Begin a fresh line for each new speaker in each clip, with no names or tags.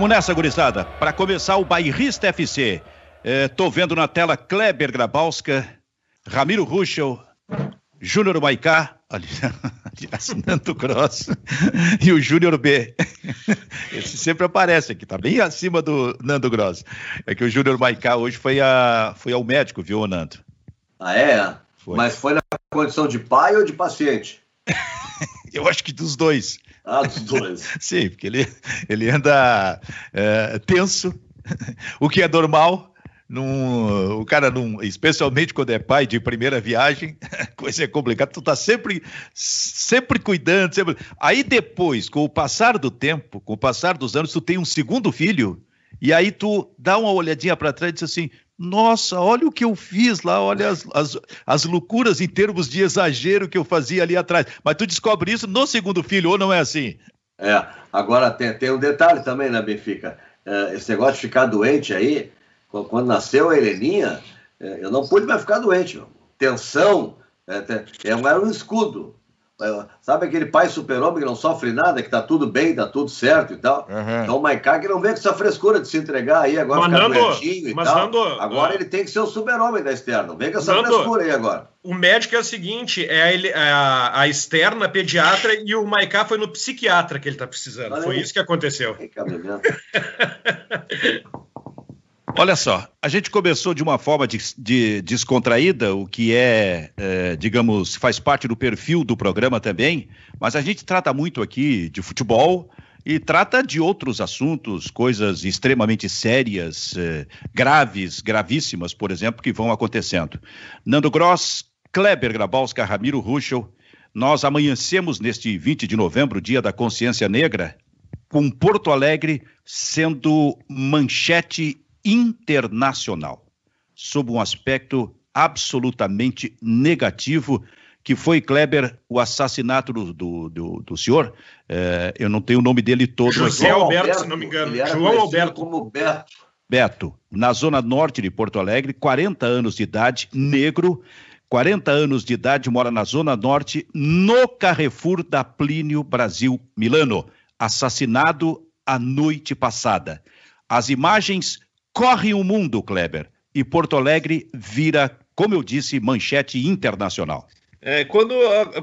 Vamos nessa, gurizada. Para começar, o Bairrista FC. Estou é, vendo na tela Kleber Grabowska, Ramiro Ruschel, Júnior Maicá, aliás, Nando Cross e o Júnior B. Esse sempre aparece aqui, tá bem acima do Nando Gross. É que o Júnior Maicá hoje foi, a, foi ao médico, viu, Nando?
Ah, é? Foi. Mas foi na condição de pai ou de paciente?
Eu acho que dos dois.
Ah, dos dois.
Sim, porque ele, ele anda é, tenso, o que é normal. Num, o cara, num, especialmente quando é pai de primeira viagem, coisa é complicada. Tu tá sempre, sempre cuidando. Sempre... Aí depois, com o passar do tempo, com o passar dos anos, tu tem um segundo filho, e aí tu dá uma olhadinha para trás e diz assim: nossa, olha o que eu fiz lá, olha as, as, as, loucuras em termos de exagero que eu fazia ali atrás. Mas tu descobre isso no segundo filho, ou não é assim?
É, agora tem, tem um detalhe também, né, Benfica? É, esse negócio de ficar doente aí, quando nasceu a Heleninha, é, eu não pude mais ficar doente. Meu. Tensão, é, é, era um escudo. Sabe aquele pai super-homem que não sofre nada, que tá tudo bem, tá tudo certo e tal? Uhum. Então o Maiká que não vem com essa frescura de se entregar aí agora,
Mandando, ficar doentinho e tal. Nando,
agora uh... ele tem que ser o super-homem da externa. Vem com essa Nando, frescura aí agora.
O médico é o seguinte: é a, é a, a externa, a pediatra, e o Maiká foi no psiquiatra que ele tá precisando. Foi isso que aconteceu. Que
Olha só, a gente começou de uma forma de, de descontraída, o que é, é, digamos, faz parte do perfil do programa também, mas a gente trata muito aqui de futebol e trata de outros assuntos, coisas extremamente sérias, é, graves, gravíssimas, por exemplo, que vão acontecendo. Nando Gross, Kleber Grabowska, Ramiro Ruschel, nós amanhecemos neste 20 de novembro, dia da consciência negra, com Porto Alegre sendo manchete internacional, sob um aspecto absolutamente negativo, que foi, Kleber, o assassinato do, do, do, do senhor. É, eu não tenho o nome dele todo.
José Alberto, Alberto, se não me engano. João Alberto.
Como Beto.
Beto, na zona norte de Porto Alegre, 40 anos de idade, negro, 40 anos de idade, mora na zona norte, no Carrefour da Plínio Brasil Milano, assassinado a noite passada. As imagens corre o mundo, Kleber, e Porto Alegre vira, como eu disse, manchete internacional.
É, quando,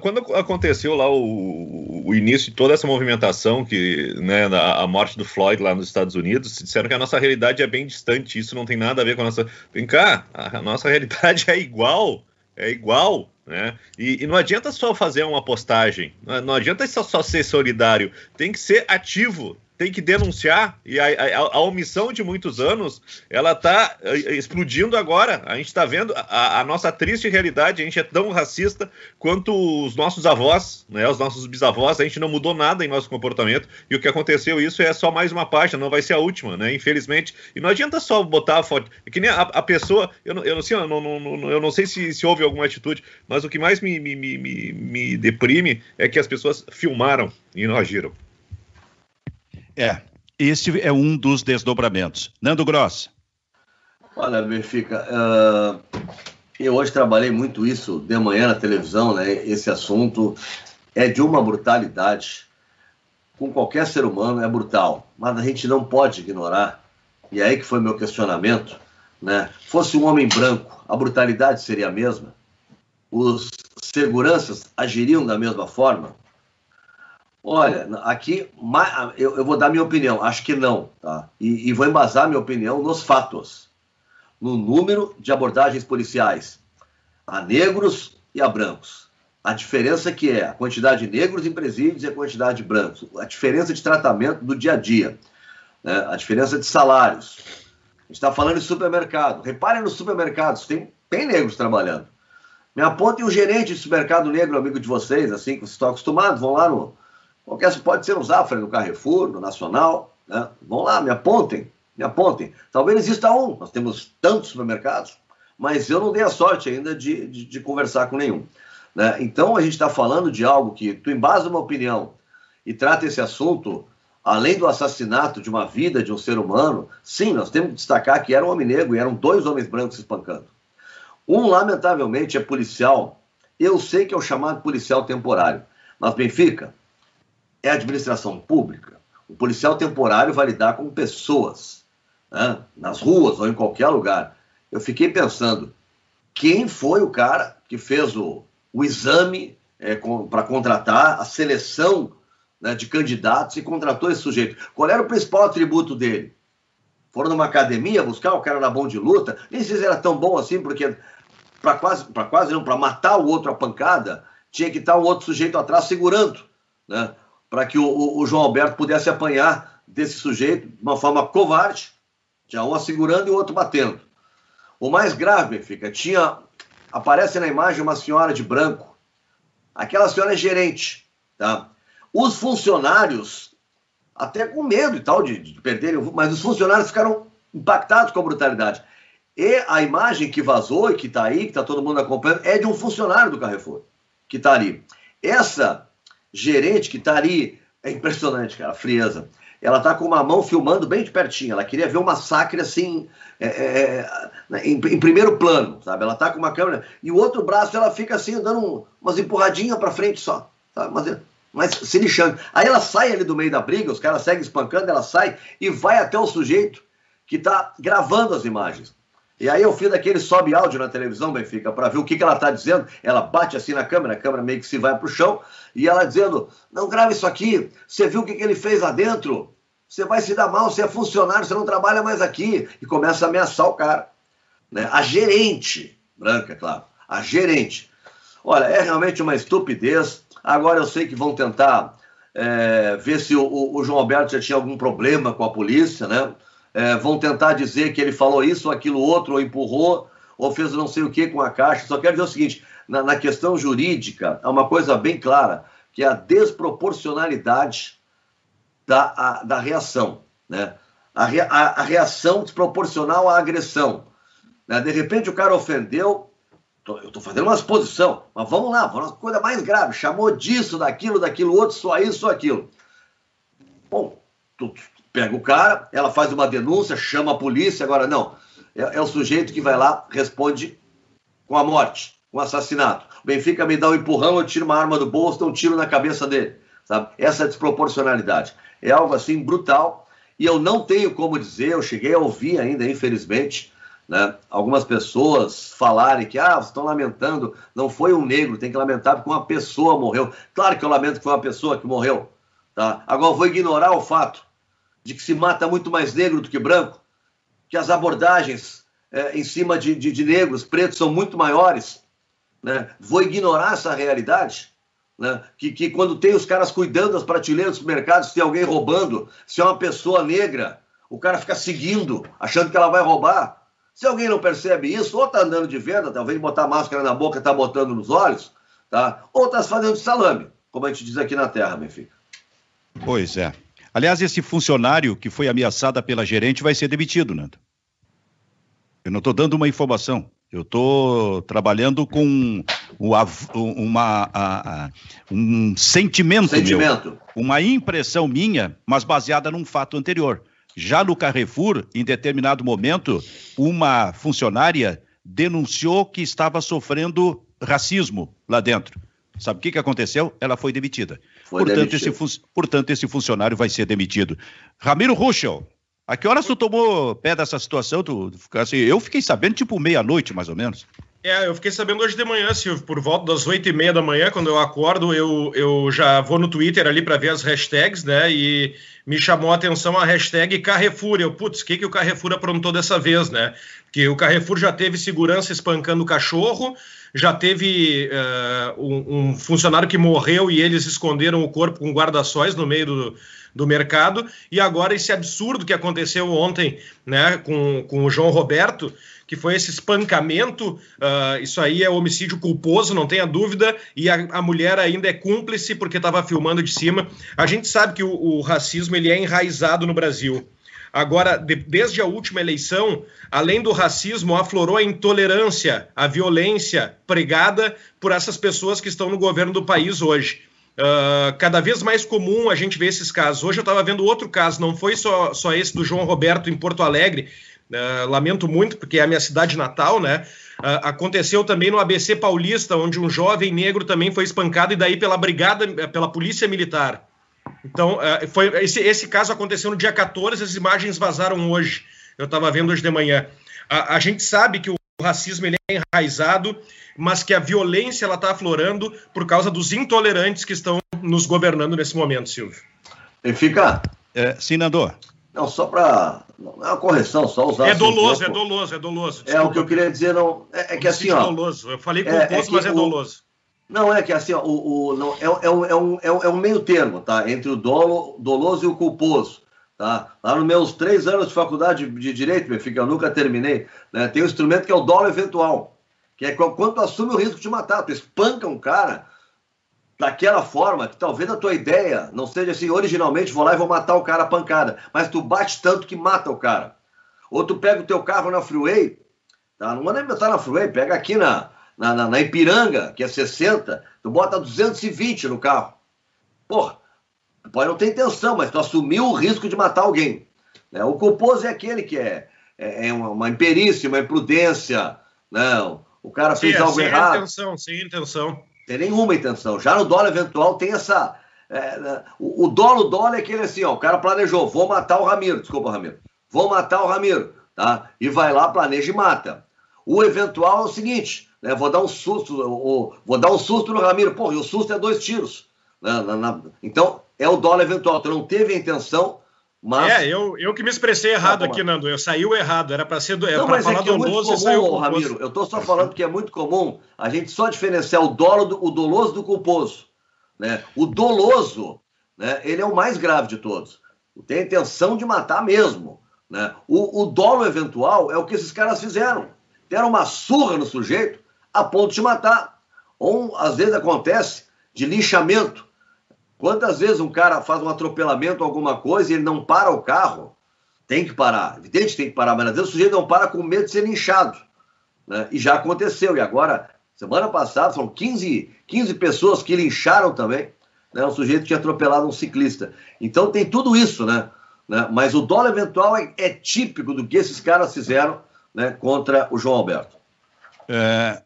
quando aconteceu lá o, o, início de toda essa movimentação, que né, a, a, morte do Floyd lá nos Estados Unidos, disseram que a nossa realidade é bem distante, isso não tem nada a ver com a nossa. Vem cá, a, nossa realidade é igual, é igual. Né? E, e, não adianta só fazer uma postagem, não, não adianta só, só ser solidário, tem que ser ativo, tem que denunciar e a, a, a, omissão de muitos anos ela está eh, explodindo agora. A gente está vendo a, a, nossa triste realidade. A gente é tão racista quanto os nossos avós, né, os nossos bisavós. A gente não mudou nada em nosso comportamento e o que aconteceu isso é só mais uma página, não vai ser a última, né? Infelizmente. E não adianta só botar a foto. É que nem a, pessoa. Eu não, eu, assim, eu, não, não, eu não sei se, se houve alguma atitude, mas o que mais me, me, me, me deprime é que as pessoas filmaram e não agiram.
É, este é um dos desdobramentos. Nando Gross.
Olha, Benfica, uh, eu hoje trabalhei muito isso de manhã na televisão, né? Esse assunto é de uma brutalidade. Com qualquer ser humano é brutal, mas a gente não pode ignorar. E aí que foi meu questionamento, né? Fosse um homem branco, a brutalidade seria a mesma? Os seguranças agiriam da mesma forma? Olha, aqui eu, vou dar minha opinião, acho que não, tá? E, e, vou embasar minha opinião nos fatos, no número de abordagens policiais a negros e a brancos. A diferença que é a quantidade de negros em presídios e a quantidade de brancos, a diferença de tratamento do dia a dia, né? a diferença de salários. A gente está falando de supermercado. Reparem nos supermercados, tem, tem negros trabalhando. Me apontem um gerente de supermercado negro, amigo de vocês, assim, que vocês estão acostumados, vão lá no, Qualquer pode ser no Zafra, no Carrefour, no Nacional. Né? Vão lá, me apontem, me apontem. Talvez exista um, nós temos tantos supermercados, mas eu não dei a sorte ainda de, de, de conversar com nenhum. Né? Então a gente está falando de algo que tu embasa uma opinião e trata esse assunto, além do assassinato de uma vida de um ser humano, sim, nós temos que destacar que era um homem negro e eram dois homens brancos se espancando. Um, lamentavelmente, é policial. Eu sei que é o chamado policial temporário. Mas, Benfica, é administração pública. O policial temporário vai lidar com pessoas, né? nas ruas ou em qualquer lugar. Eu fiquei pensando, quem foi o cara que fez o, o exame é, para contratar a seleção né, de candidatos e contratou esse sujeito? Qual era o principal atributo dele? Foram numa academia buscar, o cara era bom de luta, nem sei se era tão bom assim, porque para quase, para quase não, para matar o outro a pancada, tinha que estar um outro sujeito atrás segurando, né? Para que o, o, João Alberto pudesse apanhar desse sujeito de uma forma covarde, tinha um segurando e o outro batendo. O mais grave, fica, tinha aparece na imagem uma senhora de branco. Aquela senhora é gerente, tá? Os funcionários até com medo e tal de, de perderem, mas os funcionários ficaram impactados com a brutalidade. E a imagem que vazou e que está aí, que está todo mundo acompanhando, é de um funcionário do Carrefour que está ali. Essa gerente que está ali, é impressionante, cara, a frieza. Ela está com uma mão filmando bem de pertinho. Ela queria ver um massacre assim, é, é, é, em, em, primeiro plano, sabe? Ela está com uma câmera e o outro braço ela fica assim, dando um, umas empurradinhas para frente só, sabe? Mas, mas se lixando. Aí ela sai ali do meio da briga, os caras seguem espancando, ela sai e vai até o sujeito que está gravando as imagens. E aí eu fiz daquele sobe áudio na televisão, Benfica, para ver o que, que ela está dizendo. Ela bate assim na câmera, a câmera meio que se vai para o chão, e ela dizendo: Não grave isso aqui, você viu o que, que ele fez lá dentro? Você vai se dar mal, você é funcionário, você não trabalha mais aqui. E começa a ameaçar o cara. Né? A gerente, branca, claro, a gerente. Olha, é realmente uma estupidez. Agora eu sei que vão tentar é, ver se o, o João Alberto já tinha algum problema com a polícia, né? É, vão tentar dizer que ele falou isso ou aquilo outro, ou empurrou, ou fez não sei o que com a Caixa. Só quero dizer o seguinte: na, na questão jurídica, há uma coisa bem clara, que é a desproporcionalidade da, a, da reação. Né? A, a, a, reação desproporcional à agressão. Né? De repente o cara ofendeu, eu estou fazendo uma exposição, mas vamos lá, uma coisa mais grave, chamou disso, daquilo, daquilo outro, só isso, só aquilo. Bom, tu, pega o cara, ela faz uma denúncia, chama a polícia, agora não. É, é o sujeito que vai lá, responde com a morte, com o assassinato. O Benfica me dá um empurrão, eu tiro uma arma do bolso, dou um tiro na cabeça dele. Sabe? Essa é desproporcionalidade. É algo assim brutal. E eu não tenho como dizer, eu cheguei a ouvir ainda, infelizmente, né, algumas pessoas falarem que ah, estão lamentando, não foi um negro, tem que lamentar porque uma pessoa morreu. Claro que eu lamento que foi uma pessoa que morreu. Tá? Agora eu vou ignorar o fato de que se mata muito mais negro do que branco, que as abordagens é, em cima de, de, de, negros, pretos, são muito maiores. Né? Vou ignorar essa realidade? Né? Que, que quando tem os caras cuidando das prateleiras dos mercados, se tem alguém roubando, se é uma pessoa negra, o cara fica seguindo, achando que ela vai roubar. Se alguém não percebe isso, ou está andando de venda, talvez botar máscara na boca, está botando nos olhos, tá? ou está fazendo de salame, como a gente diz aqui na terra, Benfica.
Pois é. Aliás, esse funcionário que foi ameaçado pela gerente vai ser demitido, Nando. Eu não estou dando uma informação. Eu estou trabalhando com uma, uma, a, um sentimento, sentimento. Meu, uma impressão minha, mas baseada num fato anterior. Já no Carrefour, em determinado momento, uma funcionária denunciou que estava sofrendo racismo lá dentro. Sabe o que, que aconteceu? Ela foi demitida. Portanto, esse portanto, esse funcionário vai ser demitido. Ramiro Ruschel, a que horas tu tomou pé dessa situação? Tu, assim, eu fiquei sabendo tipo meia-noite, mais ou menos.
É, eu fiquei sabendo hoje de manhã, Silvio, por volta das oito e meia da manhã, quando eu acordo, eu, eu já vou no Twitter ali para ver as hashtags, né? E me chamou a atenção a hashtag Carrefour. Eu, putz, o que, que o Carrefour aprontou dessa vez, né? Que o Carrefour já teve segurança espancando o cachorro, já teve uh, um, um, funcionário que morreu e eles esconderam o corpo com guarda-sóis no meio do, do mercado, e agora esse absurdo que aconteceu ontem né, com, com o João Roberto, que foi esse espancamento, uh, isso aí é homicídio culposo, não tenha dúvida, e a, a mulher ainda é cúmplice porque estava filmando de cima. A gente sabe que o, o racismo ele é enraizado no Brasil. Agora, de, desde a última eleição, além do racismo, aflorou a intolerância, a violência pregada por essas pessoas que estão no governo do país hoje. Uh, cada vez mais comum a gente ver esses casos. Hoje eu estava vendo outro caso, não foi só, só esse do João Roberto em Porto Alegre, uh, lamento muito, porque é a minha cidade natal, né? Uh, aconteceu também no ABC Paulista, onde um jovem negro também foi espancado e daí pela brigada, pela polícia militar. Então, uh, foi, esse, esse caso aconteceu no dia 14, as imagens vazaram hoje. Eu estava vendo hoje de manhã. A, a, gente sabe que o racismo ele é enraizado, mas que a violência ela está aflorando por causa dos intolerantes que estão nos governando nesse momento, Silvio.
E fica.
É, sim, Nandor.
Não, só para. Não é uma correção, só usar.
É doloso, é doloso, é doloso.
Desculpa. É o que eu queria dizer, não. É, é que assim, ó.
Doloso. Eu falei com é, é mas é doloso.
Não, é que assim, ó, o, o, não, é, é, um, é, um, é um meio termo, tá? Entre o dolo, doloso e o culposo. Tá? Lá nos meus três anos de faculdade de Direito, meu filho, eu nunca terminei, né? tem um instrumento que é o dolo eventual, que é quando tu assume o risco de matar, tu espanca um cara daquela forma que talvez a tua ideia não seja assim, originalmente vou lá e vou matar o cara a pancada, mas tu bate tanto que mata o cara. Ou tu pega o teu carro na freeway, tá? não manda botar na freeway, pega aqui na, na, na, na Ipiranga, que é 60, tu bota 220 no carro. Porra, pode não ter intenção, mas tu assumiu o risco de matar alguém. Né? O culposo é aquele que é, é, é uma, imperícia, uma imprudência, não. O cara fez Sim, algo sem errado.
Sem intenção, sem intenção
tem nenhuma intenção. Já no dólar eventual tem essa. É, né, o, o dólar, o dólar é aquele assim, ó, o cara planejou, vou matar o Ramiro, desculpa, Ramiro, vou matar o Ramiro, tá? E vai lá, planeja e mata. O eventual é o seguinte, né? Vou dar um susto, vou dar um susto no Ramiro, pô, e o susto é dois tiros. Né, na, na, então, é o dólar eventual, tu não teve a intenção, mas...
É, eu, eu que me expressei errado aqui, Nando. Eu saiu errado. Era para ser do,
não, falar é doloso é comum, e saiu culposo. Ramiro, eu estou só falando que é muito comum a gente só diferenciar o, dolo do, o doloso do culposo. Né? O doloso, né, ele é o mais grave de todos. Tem a intenção de matar mesmo. Né? O, o dolo eventual é o que esses caras fizeram. Deram uma surra no sujeito a ponto de matar. Ou, às vezes, acontece de linchamento. Quantas vezes um cara faz um atropelamento alguma coisa e ele não para o carro? Tem que parar, evidente que tem que parar, mas às vezes o sujeito não para com medo de ser linchado. Né? E já aconteceu. E agora, semana passada, foram 15, 15 pessoas que lincharam também. Né? Um sujeito que tinha atropelado um ciclista. Então tem tudo isso, né? né? Mas o dólar eventual é, é, típico do que esses caras fizeram né, contra o João Alberto.
É,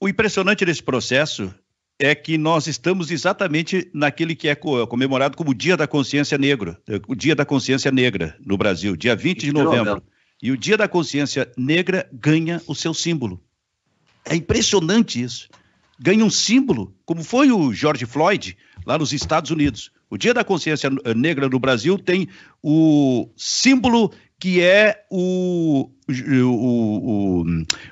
o impressionante desse processo é que nós estamos exatamente naquele que é comemorado como o Dia da Consciência Negra, o Dia da Consciência Negra no Brasil, dia 20 de novembro. E o Dia da Consciência Negra ganha o seu símbolo. É impressionante isso. Ganha um símbolo, como foi o George Floyd lá nos Estados Unidos. O Dia da Consciência Negra no Brasil tem o símbolo que é o, o, o,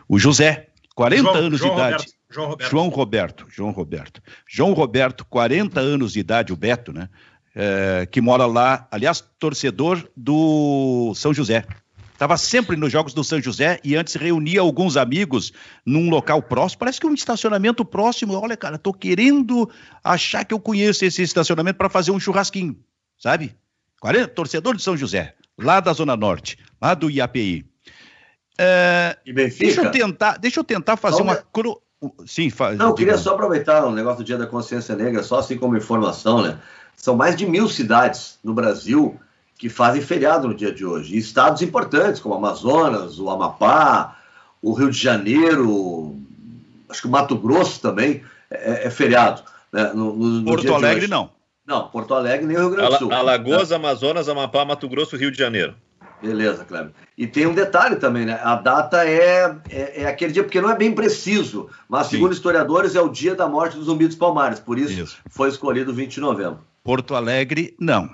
o José, 40 João, anos João de idade. Roberto. João Roberto. João Roberto. João Roberto. João Roberto, 40 anos de idade, o Beto, né? É, que mora lá, aliás, torcedor do São José. Estava sempre nos jogos do São José e antes reunia alguns amigos num local próximo. Parece que um estacionamento próximo. Olha, cara, tô querendo achar que eu conheço esse estacionamento para fazer um churrasquinho, sabe? 40, torcedor de São José, lá da Zona Norte, lá do IAPI. É, deixa eu tentar, deixa eu tentar fazer uma cro... Sim, faz.
Não, eu queria só aproveitar o negócio do Dia da Consciência Negra, só assim como informação, né? São mais de mil cidades no Brasil que fazem feriado no dia de hoje. E estados importantes, como Amazonas, o Amapá, o Rio de Janeiro, acho que o Mato Grosso também é, é feriado. Né?
No, no, Porto Alegre, não.
Não, Porto Alegre nem o Rio Grande do Sul.
Alagoas, né? Amazonas, Amapá, Mato Grosso, Rio de Janeiro.
Beleza, Kleber. E tem um detalhe também, né? A data é, é, é, aquele dia, porque não é bem preciso, mas Sim. segundo historiadores é o dia da morte do Zumbi dos Palmares, por isso, isso. foi escolhido 20 de novembro.
Porto Alegre, não.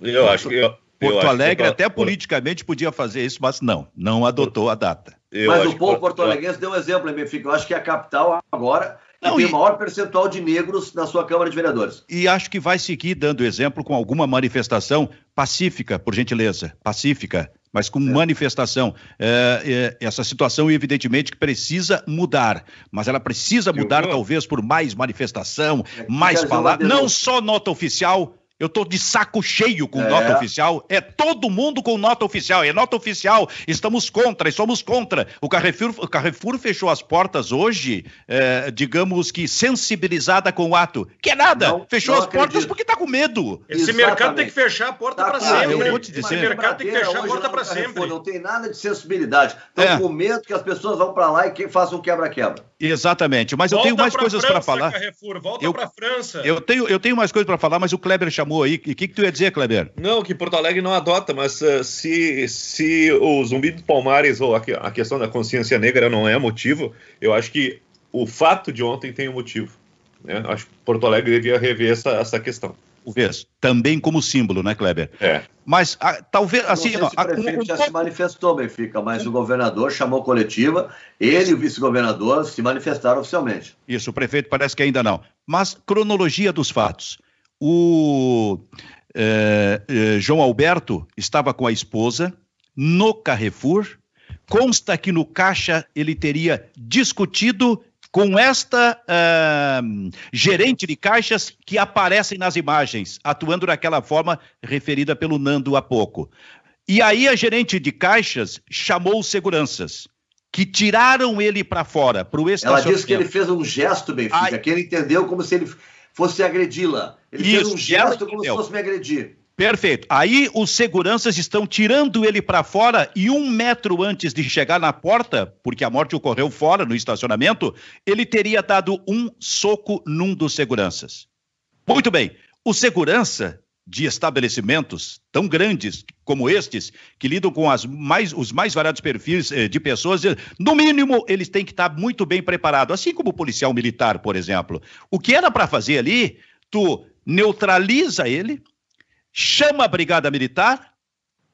Eu acho que. Eu,
Porto eu Alegre até politicamente podia fazer isso, mas não, não adotou a data.
Eu mas o povo porto-alegrense deu um exemplo, hein, Benfica? Eu acho que a capital agora não, tem e... o maior percentual de negros na sua Câmara de Vereadores.
E acho que vai seguir dando exemplo com alguma manifestação pacífica, por gentileza, pacífica, mas com é. manifestação. É, é, essa situação, evidentemente, que precisa mudar, mas ela precisa mudar, talvez, por mais manifestação, é, mais palavras, não só nota oficial, eu tô de saco cheio com é. nota oficial. É todo mundo com nota oficial. É nota oficial. Estamos contra e somos contra. O Carrefour, o Carrefour fechou as portas hoje, é, digamos que sensibilizada com o ato. Que é nada. Não, fechou não as acredito. portas porque está com medo.
Esse Exatamente. mercado tem que fechar a porta tá para sempre. Eu Esse mercado tem que fechar a porta para sempre.
Não tem nada de sensibilidade. Estão é. com medo que as pessoas vão para lá e que façam quebra-quebra.
Exatamente. Mas volta eu tenho mais coisas para falar.
Carrefour, volta para França.
Eu tenho, eu tenho mais coisas para falar, mas o Kleber chamou chamou aí. E o que, que tu ia dizer, Kleber?
Não, que Porto Alegre não adota, mas uh, se, se o zumbi do Palmares ou a, a, questão da consciência negra não é motivo, eu acho que o fato de ontem tem um motivo. Né? Acho que Porto Alegre devia rever essa, essa questão.
Talvez. Também como símbolo, né, Kleber?
É.
Mas a, talvez assim.
Não sei se o prefeito a, já se manifestou, Benfica, mas o governador chamou coletiva, ele e o vice-governador se manifestaram oficialmente.
Isso, o prefeito parece que ainda não. Mas cronologia dos fatos. O é, é, João Alberto estava com a esposa no Carrefour. Consta que no caixa ele teria discutido com esta uh, gerente de caixas que aparecem nas imagens, atuando daquela forma referida pelo Nando há pouco. E aí a gerente de caixas chamou os seguranças, que tiraram ele para fora, para o estacionamento.
Ela disse que ele fez um gesto, Benfica, Ai... que ele entendeu como se ele fosse agredi-la. Ele Isso, fez um gesto como se fosse me agredir.
Perfeito. Aí os seguranças estão tirando ele para fora e um metro antes de chegar na porta, porque a morte ocorreu fora, no estacionamento, ele teria dado um soco num dos seguranças. Muito bem. O segurança de estabelecimentos tão grandes como estes, que lidam com mais, os mais variados perfis eh, de pessoas, eh, no mínimo, eles têm que estar muito bem preparados, assim como o policial militar, por exemplo. O que era para fazer ali, tu neutraliza ele, chama a brigada militar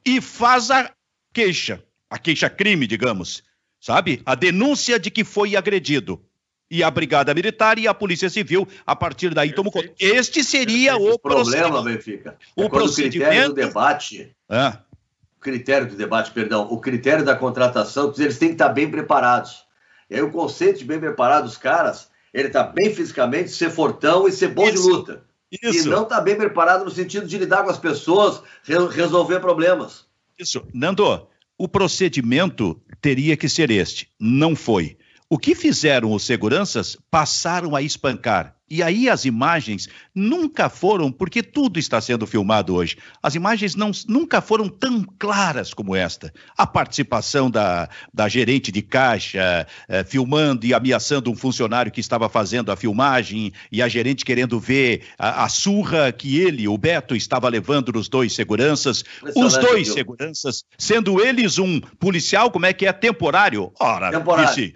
e faz a queixa, a queixa-crime, digamos, sabe? A denúncia de que foi agredido. E a brigada militar e a polícia civil, a partir daí, tomam conta. Este seria Perfeito. o,
problema, Benfica. É o procedimento... critério do debate. É. O critério do debate, perdão, o critério da contratação, eles têm que estar bem preparados. E aí o conceito de bem preparados, os caras, ele está bem fisicamente, ser fortão e ser bom Isso. de luta. Isso. E não está bem preparado no sentido de lidar com as pessoas, re resolver problemas.
Isso. Nando, o procedimento teria que ser este. Não foi. O que fizeram os seguranças? Passaram a espancar. E aí as imagens nunca foram, porque tudo está sendo filmado hoje. As imagens não, nunca foram tão claras como esta. A participação da, da gerente de caixa eh, filmando e ameaçando um funcionário que estava fazendo a filmagem, e a gerente querendo ver a, a surra que ele, o Beto, estava levando nos dois seguranças. Os dois seguranças, sendo eles um policial, como é que é? Temporário. Ora, temporário. disse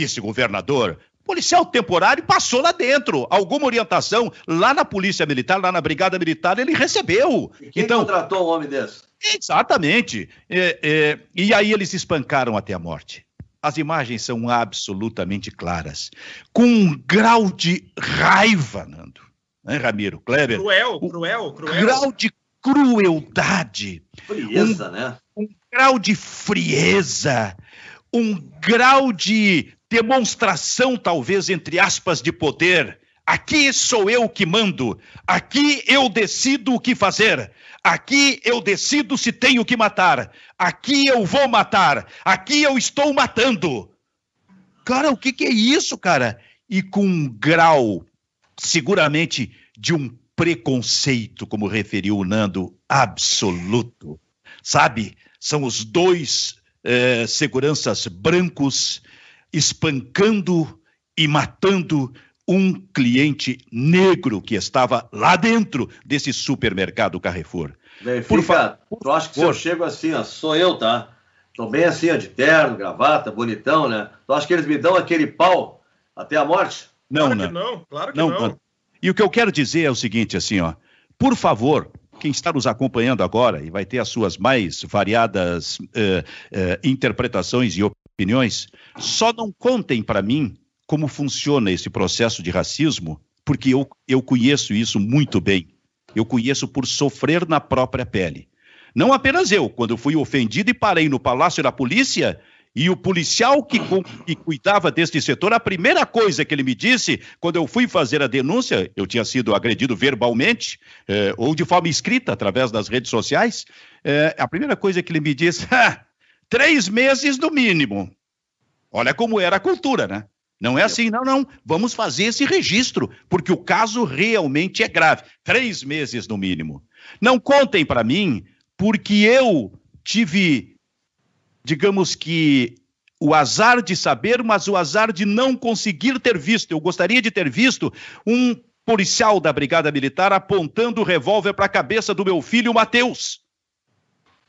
vice-governador, policial temporário passou lá dentro. Alguma orientação lá na Polícia Militar, lá na Brigada Militar, ele recebeu.
E quem então, contratou um homem desse?
Exatamente. É, é, e aí eles espancaram até a morte. As imagens são absolutamente claras. Com um grau de raiva, Nando. Né, Ramiro? Kleber?
Cruel, cruel, cruel.
Grau de crueldade.
Frieza, um, né?
Um grau de frieza. Um grau de demonstração, talvez, entre aspas, de poder. Aqui sou eu que mando, aqui eu decido o que fazer, aqui eu decido se tenho que matar, aqui eu vou matar, aqui eu estou matando. Cara, o que, que é isso, cara? E com um grau, seguramente, de um preconceito, como referiu o Nando, absoluto. Sabe? São os dois eh, seguranças brancos espancando e matando um cliente negro que estava lá dentro desse supermercado Carrefour.
Bem, por fica, tu acha que se eu chego assim, ó, sou eu, tá? Tô bem assim, ó, de terno, gravata, bonitão, né? Tu acha que eles me dão aquele pau até a morte?
Não, claro não.
não. Claro que não. não.
E o que eu quero dizer é o seguinte, assim, ó. Por favor, quem está nos acompanhando agora e vai ter as suas mais variadas uh, uh, interpretações e opiniões, só não contem para mim como funciona esse processo de racismo, porque eu, eu conheço isso muito bem. Eu conheço por sofrer na própria pele. Não apenas eu, quando fui ofendido e parei no palácio da polícia, e o policial que, que, cuidava deste setor, a primeira coisa que ele me disse, quando eu fui fazer a denúncia, eu tinha sido agredido verbalmente, eh, ou de forma escrita, através das redes sociais, eh, a primeira coisa que ele me disse, três meses no mínimo. Olha como era a cultura, né? Não é assim, não, não. Vamos fazer esse registro, porque o caso realmente é grave. Três meses no mínimo. Não contem para mim, porque eu tive, digamos que, o azar de saber, mas o azar de não conseguir ter visto. Eu gostaria de ter visto um policial da Brigada Militar apontando o revólver para a cabeça do meu filho, Matheus.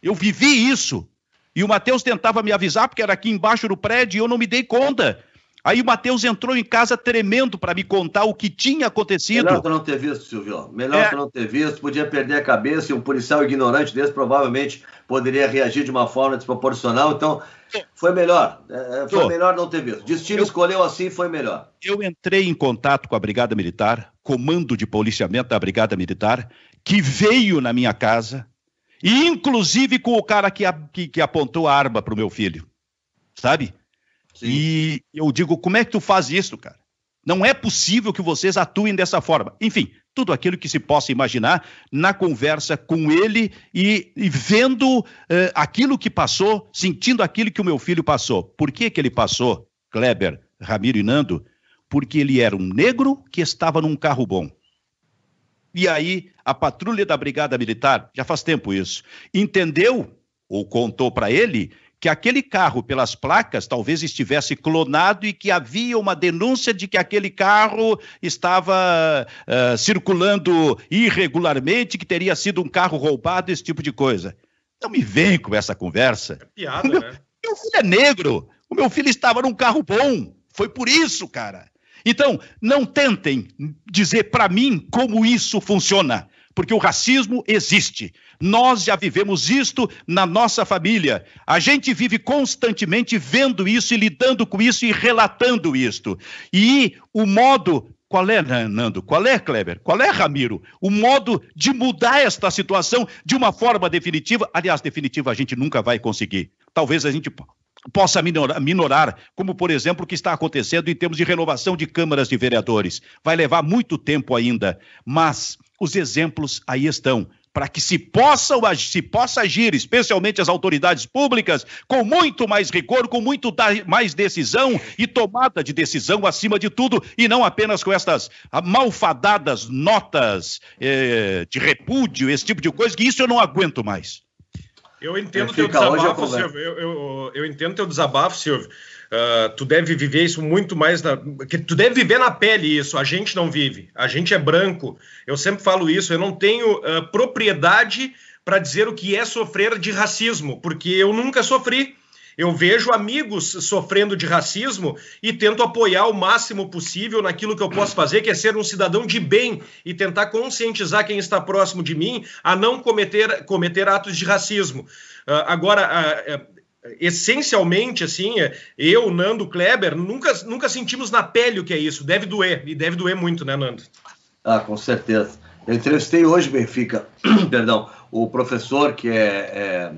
Eu vivi isso. E o Matheus tentava me avisar, porque era aqui embaixo do prédio, e eu não me dei conta. Aí o Matheus entrou em casa tremendo para me contar o que tinha acontecido.
Melhor tu não ter visto, Silvio. Melhor é. tu não ter visto. Podia perder a cabeça e um policial ignorante desse provavelmente poderia reagir de uma forma desproporcional. Então, foi melhor. É, foi Tô. melhor não ter visto. Destino eu, escolheu assim, foi melhor.
Eu entrei em contato com a Brigada Militar, comando de policiamento da Brigada Militar, que veio na minha casa, e inclusive com o cara que, que, que apontou a arma para o meu filho. Sabe? Sim. E eu digo, como é que tu faz isso, cara? Não é possível que vocês atuem dessa forma. Enfim, tudo aquilo que se possa imaginar na conversa com ele e, e vendo uh, aquilo que passou, sentindo aquilo que o meu filho passou. Por que, que ele passou, Kleber, Ramiro e Nando? Porque ele era um negro que estava num carro bom. E aí, a patrulha da Brigada Militar, já faz tempo isso, entendeu ou contou para ele que aquele carro, pelas placas, talvez estivesse clonado e que havia uma denúncia de que aquele carro estava uh, circulando irregularmente, que teria sido um carro roubado, esse tipo de coisa. Não me vem com essa conversa. É piada, meu, né? Meu filho é negro. O meu filho estava num carro bom. Foi por isso, cara. Então, não tentem dizer para mim como isso funciona porque o racismo existe. Nós já vivemos isto na nossa família. A gente vive constantemente vendo isso e lidando com isso e relatando isto. E o modo qual é, Nando? Qual é, Kleber? Qual é, Ramiro? O modo de mudar esta situação de uma forma definitiva? Aliás, definitiva a gente nunca vai conseguir. Talvez a gente possa minorar, como por exemplo o que está acontecendo em termos de renovação de câmaras de vereadores. Vai levar muito tempo ainda, mas os exemplos aí estão para que se possa, se possa agir, especialmente as autoridades públicas, com muito mais rigor, com muito mais decisão e tomada de decisão acima de tudo, e não apenas com estas malfadadas notas eh, de repúdio, esse tipo de coisa, que isso eu não aguento mais.
Eu entendo teu desabafo, Silvio. Eu, eu, eu entendo teu desabafo, Silvio. Uh, tu deve viver isso muito mais na, que tu deve viver na pele isso. A gente não vive. A gente é branco. Eu sempre falo isso. Eu não tenho uh, propriedade para dizer o que é sofrer de racismo, porque eu nunca sofri. Eu vejo amigos sofrendo de racismo e tento apoiar o máximo possível naquilo que eu posso fazer, que é ser um cidadão de bem e tentar conscientizar quem está próximo de mim a não cometer, cometer atos de racismo. Uh, agora, uh, essencialmente, assim, eu, Nando, Kleber, nunca, nunca sentimos na pele o que é isso. Deve doer, e deve doer muito, né, Nando?
Ah, com certeza. Eu entrevistei hoje, Benfica, perdão, o professor que é, é,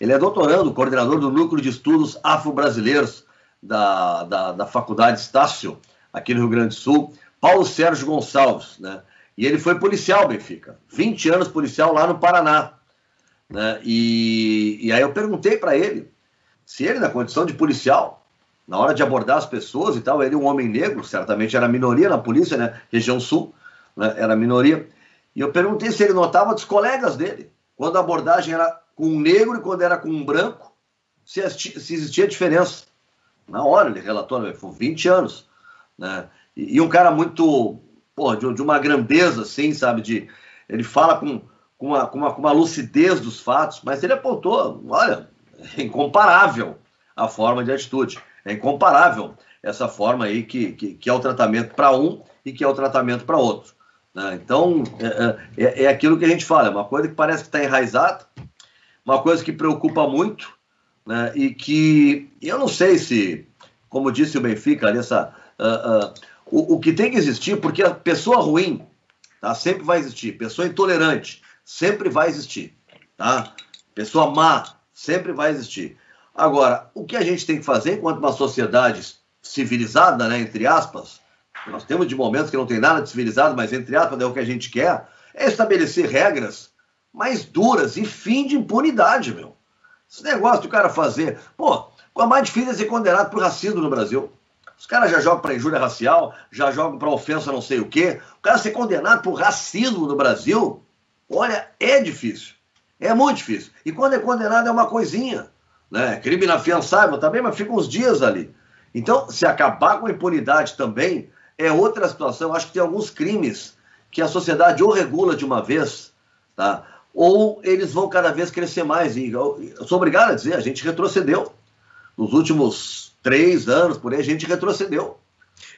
ele é doutorando, coordenador do Núcleo de Estudos Afro-Brasileiros da, da, da Faculdade Estácio, aqui no Rio Grande do Sul, Paulo Sérgio Gonçalves, né? E ele foi policial, Benfica, 20 anos policial lá no Paraná. Né? E, e aí eu perguntei para ele se ele, na condição de policial, na hora de abordar as pessoas e tal, ele um homem negro, certamente era minoria na polícia, né? Região Sul, né? era minoria. E eu perguntei se ele notava dos colegas dele, quando a abordagem era com um negro e quando era com um branco, se, existia diferença. Na hora ele relatou, né? foi 20 anos. Né? E, e um cara muito, pô, de, de, uma grandeza, assim, sabe? De, ele fala com, com, uma, com, uma, com uma lucidez dos fatos, mas ele apontou, olha, é incomparável a forma de atitude. É incomparável essa forma aí que, que, que é o tratamento para um e que é o tratamento para outro. Né? Então, é, é, é, aquilo que a gente fala, é uma coisa que parece que está enraizada, uma coisa que preocupa muito, né? e que eu não sei se, como disse o Benfica, nessa, uh, uh, o, o que tem que existir, porque a pessoa ruim tá, sempre vai existir, pessoa intolerante sempre vai existir, tá? pessoa má sempre vai existir. Agora, o que a gente tem que fazer enquanto uma sociedade civilizada, né, entre aspas, nós temos de momentos que não tem nada de civilizado, mas entre aspas é o que a gente quer, é estabelecer regras mais duras e fim de impunidade, meu. Esse negócio do cara fazer. Pô, o mais difícil é ser condenado por racismo no Brasil. Os caras já jogam para injúria racial, já jogam para ofensa não sei o quê. O cara ser condenado por racismo no Brasil, olha, é difícil. É muito difícil. E quando é condenado é uma coisinha. Né? Crime inafiançável também, mas fica uns dias ali. Então, se acabar com a impunidade também, é outra situação. Acho que tem alguns crimes que a sociedade ou regula de uma vez, tá? Ou eles vão cada vez crescer mais. E eu, eu sou obrigado a dizer, a gente retrocedeu. Nos últimos três anos, por aí, a gente retrocedeu.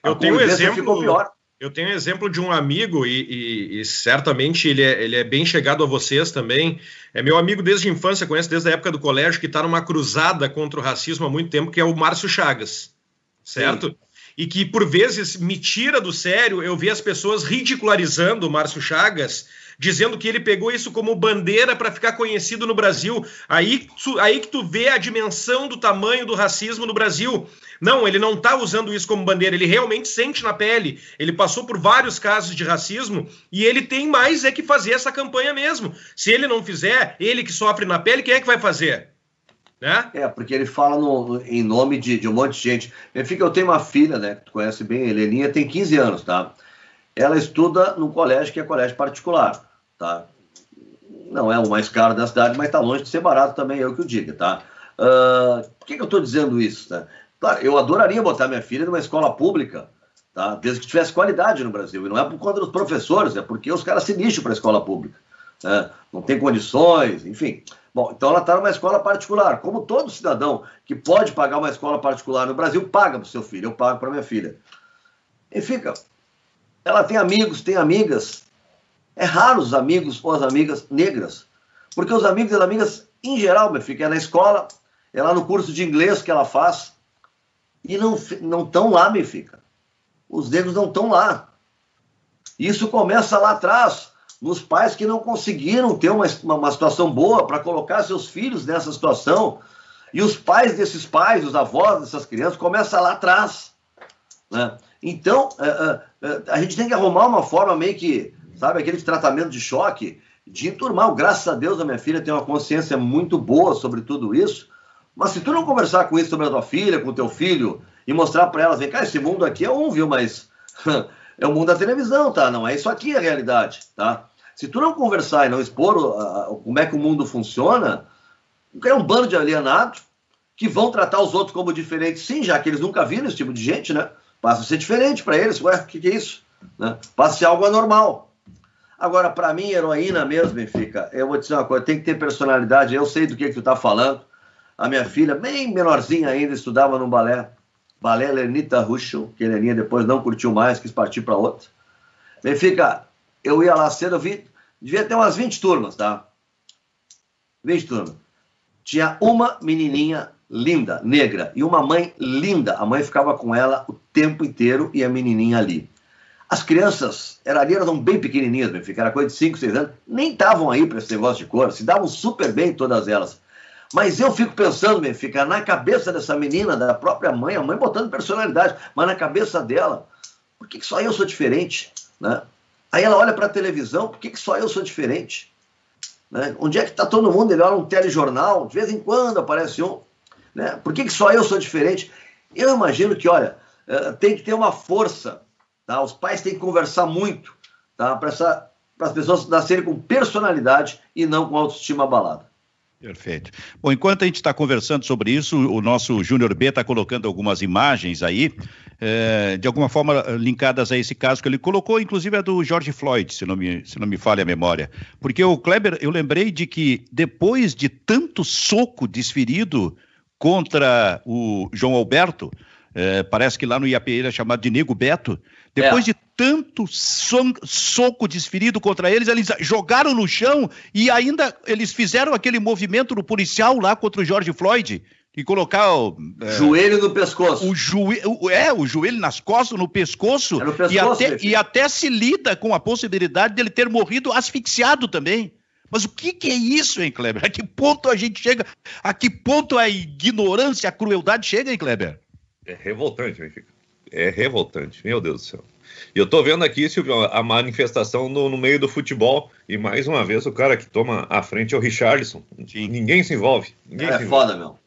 Eu tenho um exemplo. Ficou pior. Eu tenho um exemplo de um amigo, e, e, e, certamente ele é, ele é bem chegado a vocês também. É meu amigo desde a infância, conheço desde a época do colégio, que está numa cruzada contra o racismo há muito tempo, que é o Márcio Chagas. Certo? Sim. E que por vezes me tira do sério eu ver as pessoas ridicularizando o Márcio Chagas dizendo que ele pegou isso como bandeira para ficar conhecido no Brasil. Aí, aí que tu vê a dimensão do tamanho do racismo no Brasil. Não, ele não está usando isso como bandeira, ele realmente sente na pele. Ele passou por vários casos de racismo e ele tem mais é que fazer essa campanha mesmo. Se ele não fizer, ele que sofre na pele, quem é que vai fazer? Né?
É, porque ele fala no, em nome de, de, um monte de gente. Fica, eu tenho uma filha, né, que tu conhece bem, Heleninha, tem 15 anos, tá? Ela estuda num colégio que é colégio particular. Tá? Não é o mais caro da cidade, mas está longe de ser barato também, eu que o diga, tá? Uh, por que, que eu estou dizendo isso? Né? Claro, eu adoraria botar minha filha numa escola pública, tá? desde que tivesse qualidade no Brasil. E não é por conta dos professores, é porque os caras se lixam para a escola pública. Né? Não tem condições, enfim. Bom, então ela está numa escola particular. Como todo cidadão que pode pagar uma escola particular no Brasil, paga para o seu filho, eu pago para minha filha. E fica. Ela tem amigos, tem amigas é raro os amigos ou as amigas negras. Porque os amigos e as amigas, em geral, meu filho, é na escola, é lá no curso de inglês que ela faz, e não estão lá, meu filho. Os negros não estão lá. Isso começa lá atrás, nos pais que não conseguiram ter uma, uma, situação boa para colocar seus filhos nessa situação. E os pais desses pais, os avós dessas crianças, começa lá atrás. Né? Então, é, é, é a gente tem que arrumar uma forma meio que sabe? Aquele tratamento de choque, de enturmar. Graças a Deus a minha filha tem uma consciência muito boa sobre tudo isso. Mas se tu não conversar com isso sobre a tua filha, com o teu filho, e mostrar para elas, vem cá, esse mundo aqui é um, viu? Mas é o mundo da televisão, tá? Não é isso aqui a realidade, tá? Se tu não conversar e não expor uh, como é que o mundo funciona, é um bando de alienados que vão tratar os outros como diferentes, sim, já que eles nunca viram esse tipo de gente, né? Passa a ser diferente para eles. Ué, o que, que, é isso? Né? Passa a ser algo anormal. Agora, para mim, heroína mesmo, Benfica, eu vou te dizer uma coisa, tem que ter personalidade. Eu sei do que, que tu tá falando. A minha filha, bem menorzinha ainda, estudava no balé. Balé Lenita Ruschel, que Heleninha depois não curtiu mais, quis partir para outra. Benfica, eu ia lá cedo, eu vi, devia ter umas 20 turmas, tá? 20 turmas. Tinha uma menininha linda, negra, e uma mãe linda. A mãe ficava com ela o tempo inteiro e a menininha ali. As crianças era, ali eram bem pequenininhas, filho, era coisa de 5, 6 anos, nem estavam aí para esse negócio de cor, se davam super bem todas elas. Mas eu fico pensando, filho, na cabeça dessa menina, da própria mãe, a mãe botando personalidade, mas na cabeça dela, por que, que só eu sou diferente? Né? Aí ela olha para a televisão, por que, que só eu sou diferente? Né? Onde é que está todo mundo? Ele olha um telejornal, de vez em quando aparece um. Né? Por que, que só eu sou diferente? Eu imagino que, olha, eh, tem que ter uma força Tá? Os pais têm que conversar muito tá? para as pessoas nascerem com personalidade e não com autoestima abalada.
Perfeito. Bom, enquanto a gente está conversando sobre isso, o nosso Júnior B está colocando algumas imagens aí, é, de alguma forma linkadas a esse caso que ele colocou, inclusive a do George Floyd, se não me, se não me falha a memória. Porque o Kleber, eu lembrei de que depois de tanto soco desferido contra o João Alberto, é, parece que lá no IAP ele é chamado de Nego Beto. Depois é. de tanto so soco desferido contra eles, eles jogaram no chão e ainda eles fizeram aquele movimento no policial lá contra o George Floyd. E colocar o.
É, joelho no pescoço.
O joelho, é, o joelho nas costas, no pescoço. É no pescoço e, até, e até se lida com a possibilidade dele ter morrido asfixiado também. Mas o que, que, é isso, hein, Kleber? A que ponto a gente chega? A que ponto a ignorância, a crueldade chega, hein, Kleber?
É revoltante, Benfica. É revoltante, meu Deus do céu. E eu tô vendo aqui, Silvio, a manifestação no, no, meio do futebol. E mais uma vez o cara que toma a frente é o Richarlison. Sim. Ninguém se envolve. Ninguém
é
se
envolve. foda, meu.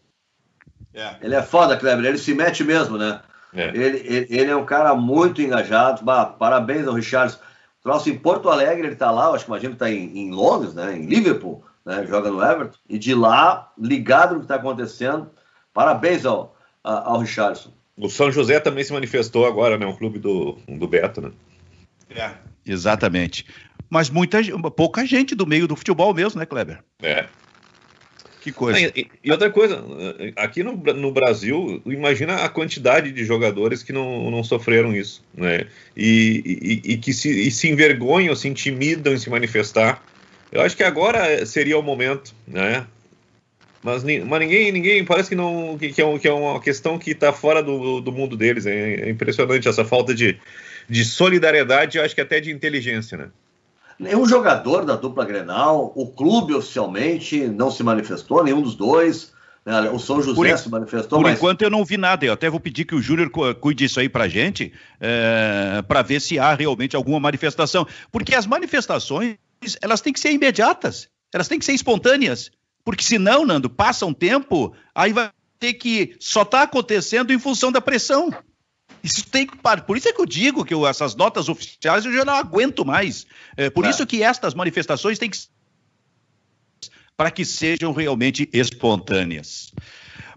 É. Ele é foda, Kleber. Ele se mete mesmo, né? É. Ele, ele, ele, é um cara muito engajado. Bah, parabéns ao Richarlison. Trouxe em Porto Alegre, ele tá lá, acho que imagino que tá em, em Londres, né? Em Liverpool, né? Joga no Everton. E de lá, ligado no que está acontecendo. Parabéns ao, ao Richardson.
O São José também se manifestou agora, né? Um clube do, do Beto, né?
É. exatamente. Mas muita, pouca gente do meio do futebol mesmo, né, Kleber?
É.
Que coisa.
E, e, outra coisa, aqui no, no, Brasil, imagina a quantidade de jogadores que não, não sofreram isso, né? E, e, e que se, e se envergonham, se intimidam em se manifestar. Eu acho que agora seria o momento, né? Mas, mas ninguém, ninguém parece que não que, que, é, um, que é uma questão que está fora do, do mundo deles. É, é impressionante essa falta de, de solidariedade, eu acho que até de inteligência, né?
Nenhum jogador da dupla Grenal, o clube oficialmente não se manifestou, nenhum dos dois. Né? O São José por, se manifestou.
Por mas... enquanto eu não vi nada. Eu até vou pedir que o Júnior cuide isso aí pra gente, é, para ver se há realmente alguma manifestação. Porque as manifestações, elas têm que ser imediatas, elas têm que ser espontâneas. Porque senão, Nando, passa um tempo, aí vai ter que só está acontecendo em função da pressão. Isso tem que parar. Por isso é que eu digo que eu, essas notas oficiais eu já não aguento mais. É, por é. isso que estas manifestações têm que para que sejam realmente espontâneas.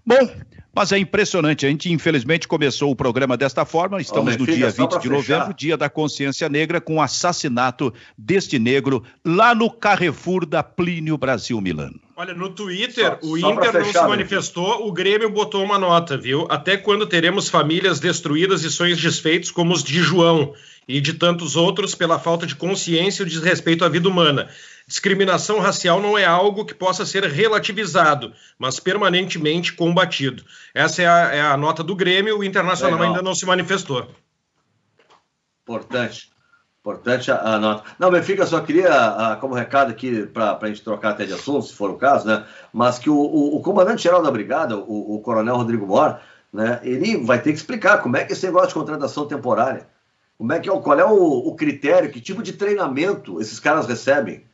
Bom, mas é impressionante. A gente, infelizmente, começou o programa desta forma. Estamos oh, no filha, dia 20 de novembro, dia da consciência negra, com o assassinato deste negro lá no Carrefour da Plínio Brasil Milano.
Olha, no Twitter, só, o só Inter não se manifestou, o Grêmio botou uma nota, viu? Até quando teremos famílias destruídas e sonhos desfeitos como os de João e de tantos outros pela falta de consciência e desrespeito à vida humana. Discriminação racial não é algo que possa ser relativizado, mas permanentemente combatido. Essa é a, é a nota do Grêmio, o Internacional Legal. ainda não se manifestou.
Importante. Importante a, nota. Não, Benfica, só queria, a, como recado aqui, para a gente trocar até de assunto, se for o caso, né? Mas que o, o, o comandante-geral da Brigada, o, o, coronel Rodrigo Mor, né? Ele vai ter que explicar como é que esse negócio de contratação temporária, como é que é, qual é o, critério, que tipo de treinamento esses caras recebem.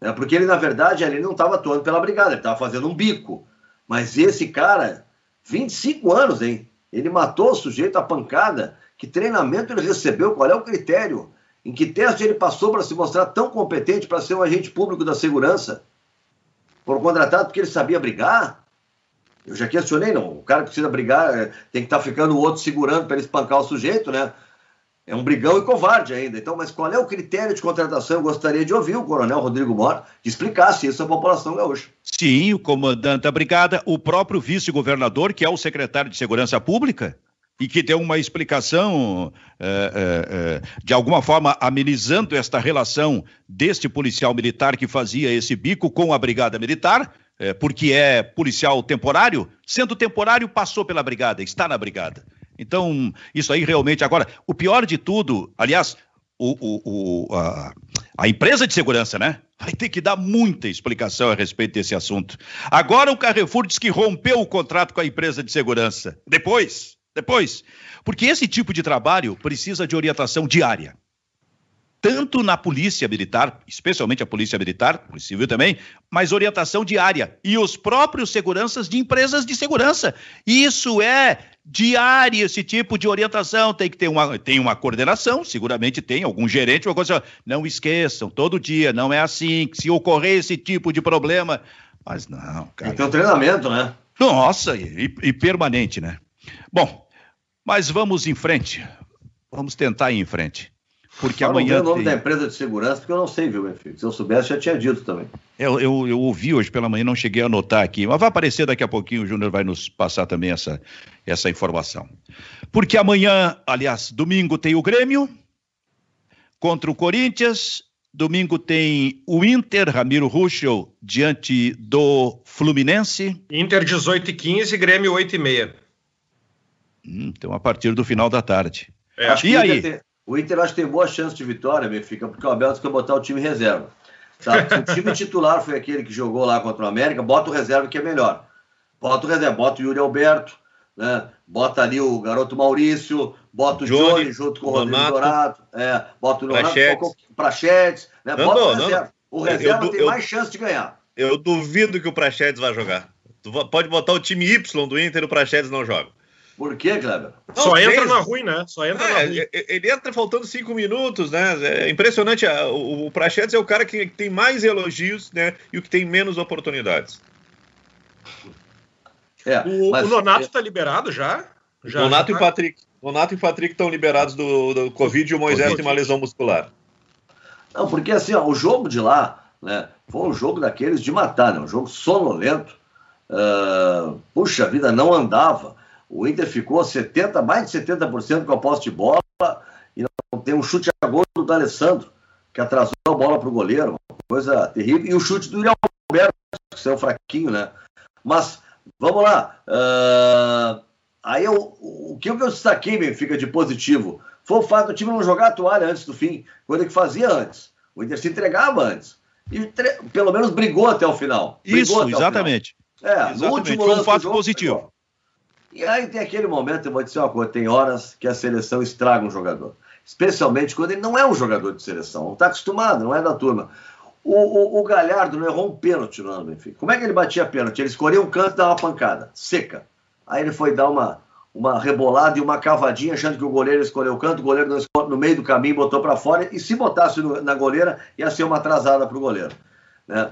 Né? Porque ele, na verdade, ele não estava atuando pela Brigada, ele estava fazendo um bico. Mas esse cara, 25 anos, hein? Ele matou o sujeito a pancada. Que treinamento ele recebeu? Qual é o critério? Em que teste ele passou para se mostrar tão competente para ser um agente público da segurança? Foram contratados porque ele sabia brigar? Eu já questionei, não. O cara precisa brigar, é, tem que estar tá ficando o outro segurando para ele espancar o sujeito, né? É um brigão e covarde ainda. Então, mas qual é o critério de contratação? Eu gostaria de ouvir o coronel Rodrigo Mora que explicasse isso à população gaúcha.
Sim, o comandante da brigada, o próprio vice-governador, que é o secretário de Segurança Pública, e que deu uma explicação, é, é, de alguma forma, amenizando esta relação deste policial militar que fazia esse bico com a Brigada Militar, é, porque é policial temporário, sendo temporário, passou pela Brigada, está na Brigada. Então, isso aí realmente. Agora, o pior de tudo, aliás, o, o, o, a, a, empresa de segurança, né? Vai ter que dar muita explicação a respeito desse assunto. Agora o Carrefour diz que rompeu o contrato com a empresa de segurança. Depois, depois. Porque esse tipo de trabalho precisa de orientação diária tanto na polícia militar, especialmente a polícia militar, polícia civil também, mas orientação diária. E os próprios seguranças de empresas de segurança. Isso é diário, esse tipo de orientação. Tem que ter uma, tem uma coordenação, seguramente tem, algum gerente, uma coisa. Não esqueçam, todo dia, não é assim. Se ocorrer esse tipo de problema. Mas não,
cara. Tem um treinamento, né?
Nossa, e, e permanente, né? Bom, mas vamos em frente. Vamos tentar ir em frente. Porque Só amanhã.
Não o nome tem... da empresa de segurança, porque eu não sei, viu, Benfica? Se eu soubesse, já tinha dito também.
Eu, eu, eu, ouvi hoje pela manhã, não cheguei a anotar aqui, mas vai aparecer daqui a pouquinho, o Júnior vai nos passar também essa, essa informação. Porque amanhã, aliás, domingo tem o Grêmio contra o Corinthians, domingo tem o Inter, Ramiro Ruschel, diante do Fluminense.
Inter 18 e 15, Grêmio 8 e meia.
Hum, então, a partir do final da tarde.
É. E aí? Tem... O Inter acho que tem boa chance de vitória, Benfica, porque o Abel quer botar o time reserva. Sabe? Se o time titular foi aquele que jogou lá contra o América, bota o reserva que é melhor. Bota o reserva, bota o Yuri Alberto, né? bota ali o garoto Maurício, bota o Johnny, Johnny junto com o Rodrigo Dourado, é, bota o Leonardo Prachetes, né? bota o reserva. O reserva eu, tem eu, mais chance de ganhar.
Eu duvido que o Prachetes vai jogar. Tu pode botar o time Y do Inter e o Prachetes não joga.
Por quê, Kleber?
Só entra na ruim, né? Só entra é, na ruim.
Ele entra faltando cinco minutos, né? É impressionante. O, o Prachetes é o cara que tem mais elogios, né? E o que tem menos oportunidades.
É, o, mas, o Nonato está é... liberado já?
já Nonato, já tá... e Patrick, Nonato e Patrick estão liberados do, do Covid e o Moisés COVID. tem uma lesão muscular.
Não, porque assim, ó, o jogo de lá, né, foi um jogo daqueles de matar, né? Um jogo sonolento. Uh, puxa vida, não andava. O Inter ficou 70, mais de 70% com a posse de bola e não tem um chute a gol do D'Alessandro, que atrasou a bola para o goleiro, uma coisa terrível. E o chute do Irial Alberto, que saiu fraquinho, né? Mas, vamos lá. Uh, aí eu, o que eu destaquei, Benfica, de positivo, foi o fato do time não jogar a toalha antes do fim, coisa que fazia antes. O Inter se entregava antes. E pelo menos brigou até o final.
Isso, exatamente.
É, exatamente. no último
foi um fato jogo, positivo.
E aí tem aquele momento, eu vou dizer uma coisa, tem horas que a seleção estraga um jogador. Especialmente quando ele não é um jogador de seleção, não está acostumado, não é da turma. O, o, o, Galhardo não errou um pênalti no ano Benfica. Como é que ele batia pênalti? Ele escolheu um canto e dava uma pancada, seca. Aí ele foi dar uma, uma rebolada e uma cavadinha, achando que o goleiro escolheu o canto, o goleiro não escolheu, no meio do caminho botou para fora, e se botasse no, na goleira, ia ser uma atrasada para o goleiro. Né?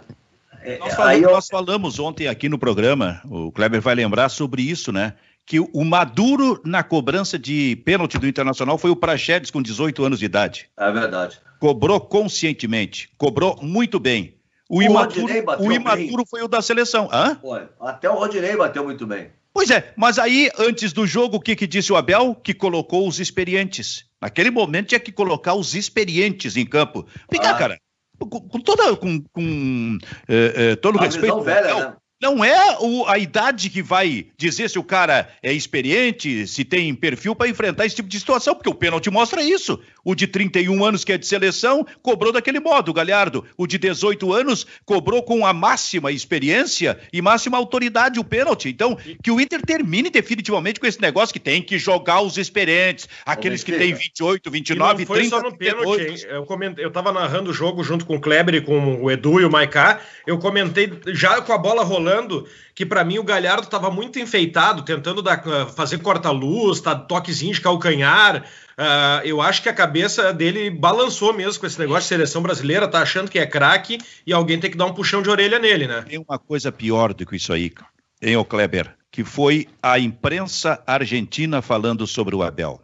É, nós, falamos, eu... nós falamos ontem aqui no programa, o Kleber vai lembrar sobre isso, né? Que o Maduro na cobrança de pênalti do Internacional foi o Praxedes com 18 anos de idade.
É verdade
cobrou conscientemente, cobrou muito bem. O, o imaturo, o imaturo foi o da seleção. Hã?
Foi. Até o Rodinei bateu muito bem.
Pois é, mas aí, antes do jogo, o que, que disse o Abel? Que colocou os experientes. Naquele momento tinha que colocar os experientes em campo. Fica, ah. cara, com, com, toda, com, com é, é, todo o respeito.
Velha, Abel, né?
Não é o, a idade que vai dizer se o cara é experiente, se tem perfil para enfrentar esse tipo de situação, porque o pênalti mostra isso. O de 31 anos, que é de seleção, cobrou daquele modo, o Galhardo. O de 18 anos cobrou com a máxima experiência e máxima autoridade o pênalti. Então, que o Inter termine definitivamente com esse negócio que tem que jogar os experientes, aqueles que têm 28, 29, e não foi 30. Só no pênalti,
eu, comentei, eu tava narrando o jogo junto com o Kleber e com o Edu e o Maiká. Eu comentei já com a bola rolando que para mim o Galhardo estava muito enfeitado, tentando dar, fazer corta-luz, tá, toquezinho de calcanhar. Uh, eu acho que a cabeça dele balançou mesmo com esse negócio de seleção brasileira, tá achando que é craque e alguém tem que dar um puxão de orelha nele, né?
Tem uma coisa pior do que isso aí, hein, Kleber? Que foi a imprensa argentina falando sobre o Abel.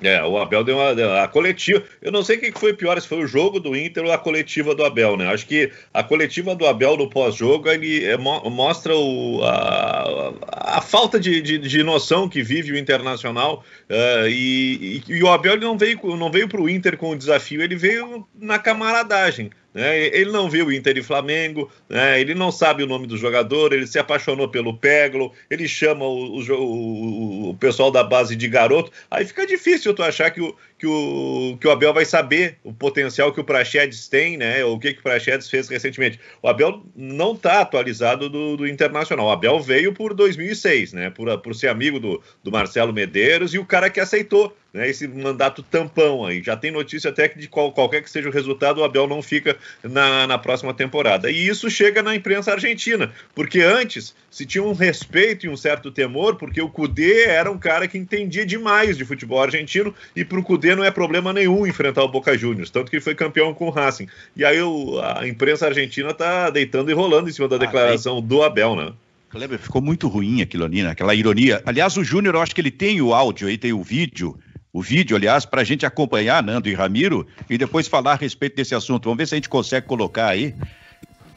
É, o Abel deu uma. A coletiva. Eu não sei o que foi pior, se foi o jogo do Inter ou a coletiva do Abel, né? Acho que a coletiva do Abel no pós-jogo é, mostra o, a, a falta de, de, de, noção que vive o Internacional. Uh, e, e, e, o Abel não veio, não veio para o Inter com o desafio, ele veio na camaradagem. Né? Ele não viu Inter e Flamengo, né? ele não sabe o nome do jogador, ele se apaixonou pelo Peglo, ele chama o, o, o, pessoal da base de garoto. Aí fica difícil tu achar que o, que o, que o Abel vai saber o potencial que o Praxedes tem, né? O que, que o Praxedes fez recentemente. O Abel não está atualizado do, do, Internacional. O Abel veio por 2006, né? Por, por ser amigo do, do Marcelo Medeiros e o cara que aceitou né, esse mandato tampão aí. Já tem notícia até que de qual, qualquer que seja o resultado, o Abel não fica na, na próxima temporada. E isso chega na imprensa argentina, porque antes se tinha um respeito e um certo temor, porque o Cudê era um cara que entendia demais de futebol argentino e para o Cudê não é problema nenhum enfrentar o Boca Juniors, tanto que ele foi campeão com o Racing. E aí o, a imprensa argentina está deitando e rolando em cima da ah, declaração do Abel, né?
Kleber, ficou muito ruim aquilo ali, né? aquela ironia. Aliás, o Júnior, eu acho que ele tem o áudio aí, tem o vídeo, o vídeo, aliás, para a gente acompanhar, Nando e Ramiro, e depois falar a respeito desse assunto. Vamos ver se a gente consegue colocar aí.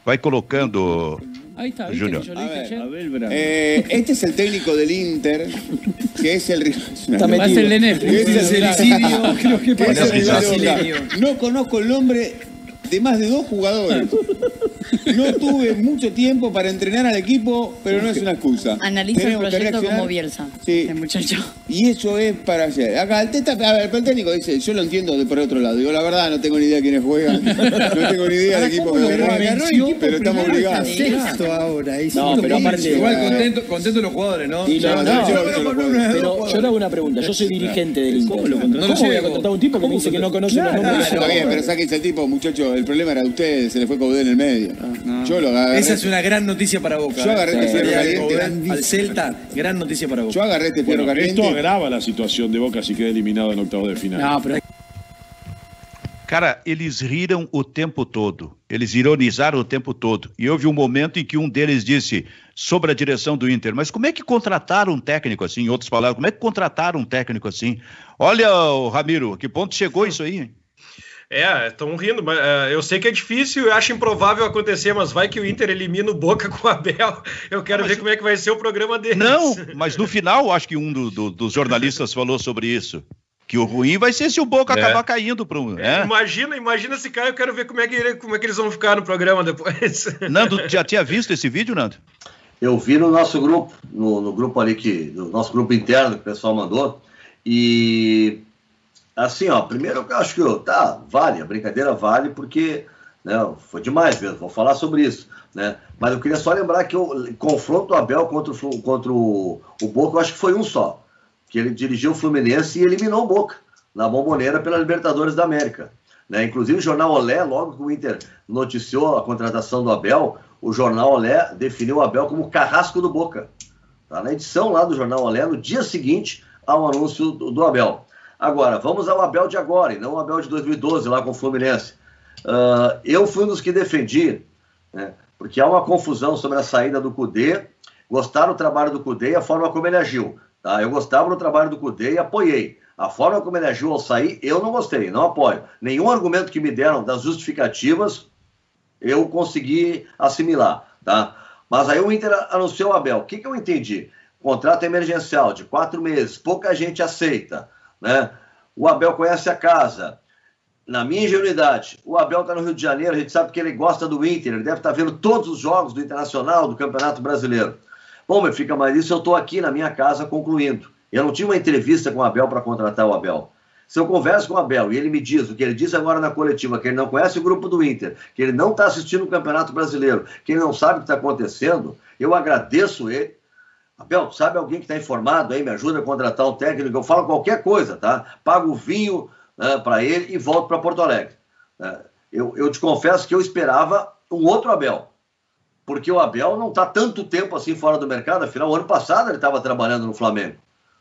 Vai colocando. Ahí está, Junior. Ver,
eh, este es el técnico del Inter, que es el.
Está metido. el de Netflix. Es el,
creo que, que el No conozco el nombre de más de dos jugadores. No tuve mucho tiempo para entrenar al equipo, pero no es una excusa.
Analiza el proyecto como Bielsa, sí. muchacho.
Y eso es para ayer. Acá el, teta, a ver, el técnico dice, yo lo entiendo de por otro lado. Digo, la verdad, no tengo ni idea de quiénes juegan. No tengo ni idea del equipo que agarró, pero estamos obligados.
Sexto ahora.
No, pero aparte...
Igual contento, contento los jugadores, ¿no? no,
no, pero yo le hago una pregunta. Yo soy dirigente del Inter. ¿Cómo, ¿Cómo voy a contratar a un tipo que me dice que no conoce los nombres?
Está bien, pero sáquense el tipo, muchacho. El problema era de ustedes, se le fue Caudé en el medio. Yo lo agarré.
Esa es una gran noticia para Boca.
Yo agarré este fierro caliente.
Al Celta, gran noticia para Boca.
Yo agarré este fierro bueno, caliente.
Esto agrava la situación de Boca si queda eliminado en octavos de final.
Não, pero... Cara, eles riram o tempo todo, eles ironizaram o tempo todo. E houve um momento em que um deles disse sobre a direção do Inter: Mas como é que contrataram um técnico assim? Em outras palavras, como é que contrataram um técnico assim? Olha, Ramiro, que ponto chegou isso aí?
É, estão rindo, mas uh, eu sei que é difícil, eu acho improvável acontecer, mas vai que o Inter elimina o Boca com o Abel. Eu quero ver como é que vai ser o programa deles.
Não, mas no final, acho que um do, do, dos jornalistas falou sobre isso. Que o ruim vai ser se o Boca é. acabar caindo para um.
É. Imagina, imagina se cai, eu quero ver como é, que, como é que eles vão ficar no programa depois.
Nando, já tinha visto esse vídeo, Nando?
Eu vi no nosso grupo, no, no grupo ali que. No nosso grupo interno que o pessoal mandou. E assim, ó, primeiro eu acho que tá, vale, a brincadeira vale porque né, foi demais mesmo, vou falar sobre isso. Né? Mas eu queria só lembrar que o confronto do Abel contra, o, contra o, o Boca, eu acho que foi um só. Que ele dirigiu o Fluminense e eliminou o Boca na bomboneira pela Libertadores da América. Né? Inclusive o jornal Olé, logo que o Inter noticiou a contratação do Abel, o jornal Olé definiu o Abel como carrasco do Boca. Tá na edição lá do jornal Olé, no dia seguinte ao anúncio do, do Abel. Agora, vamos ao Abel de agora, e não o Abel de 2012, lá com o Fluminense. Uh, eu fui um dos que defendi, né, porque há uma confusão sobre a saída do Cudê, gostar do trabalho do Cudê e a forma como ele agiu. Tá? Eu gostava do trabalho do Cudê e apoiei. A forma como ele agiu ao sair, eu não gostei, não apoio. Nenhum argumento que me deram das justificativas eu consegui assimilar. Tá? Mas aí o Inter anunciou o Abel. O que, que eu entendi? Contrato emergencial de quatro meses, pouca gente aceita. Né? O Abel conhece a casa. Na minha ingenuidade, o Abel está no Rio de Janeiro, a gente sabe que ele gosta do Inter, ele deve estar tá vendo todos os jogos do Internacional, do Campeonato Brasileiro. Bom, meu fica mas isso eu estou aqui na minha casa concluindo. Eu não tinha uma entrevista com o Abel para contratar o Abel. Se eu converso com o Abel e ele me diz o que ele disse agora na coletiva, que ele não conhece o grupo do Inter, que ele não está assistindo o Campeonato Brasileiro, que ele não sabe o que está acontecendo, eu agradeço ele, Abel, sabe alguém que está informado aí, me ajuda a contratar um técnico? Eu falo qualquer coisa, tá? Pago vinho né, para ele e volto para Porto Alegre. É, eu, eu te confesso que eu esperava um outro Abel, porque o Abel não está tanto tempo assim fora do mercado, afinal, ano passado ele estava trabalhando no Flamengo,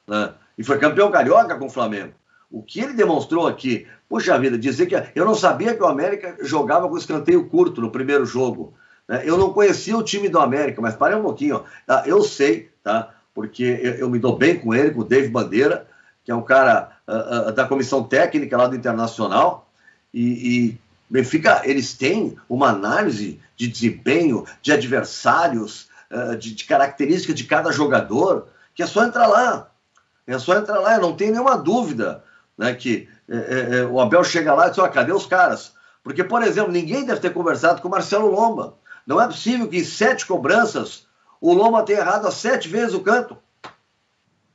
né? E foi campeão carioca com o Flamengo. O que ele demonstrou aqui, puxa vida, dizer que eu não sabia que o América jogava com escanteio curto no primeiro jogo. Né? Eu não conhecia o time do América, mas parem um pouquinho. Ó. Tá? Eu sei tá? Porque eu, eu, me dou bem com ele, com o Dave Bandeira, que é um cara uh, uh, da comissão técnica lá do Internacional, e, e Benfica, eles têm uma análise de desempenho, de adversários, uh, de, de características de cada jogador, que é só entrar lá. É só entrar lá, eu não tenho nenhuma dúvida né, que é, é, o Abel chega lá e diz, oh, cadê os caras? Porque, por exemplo, ninguém deve ter conversado com o Marcelo Lomba. Não é possível que em sete cobranças o Loma tem errado há sete vezes o canto.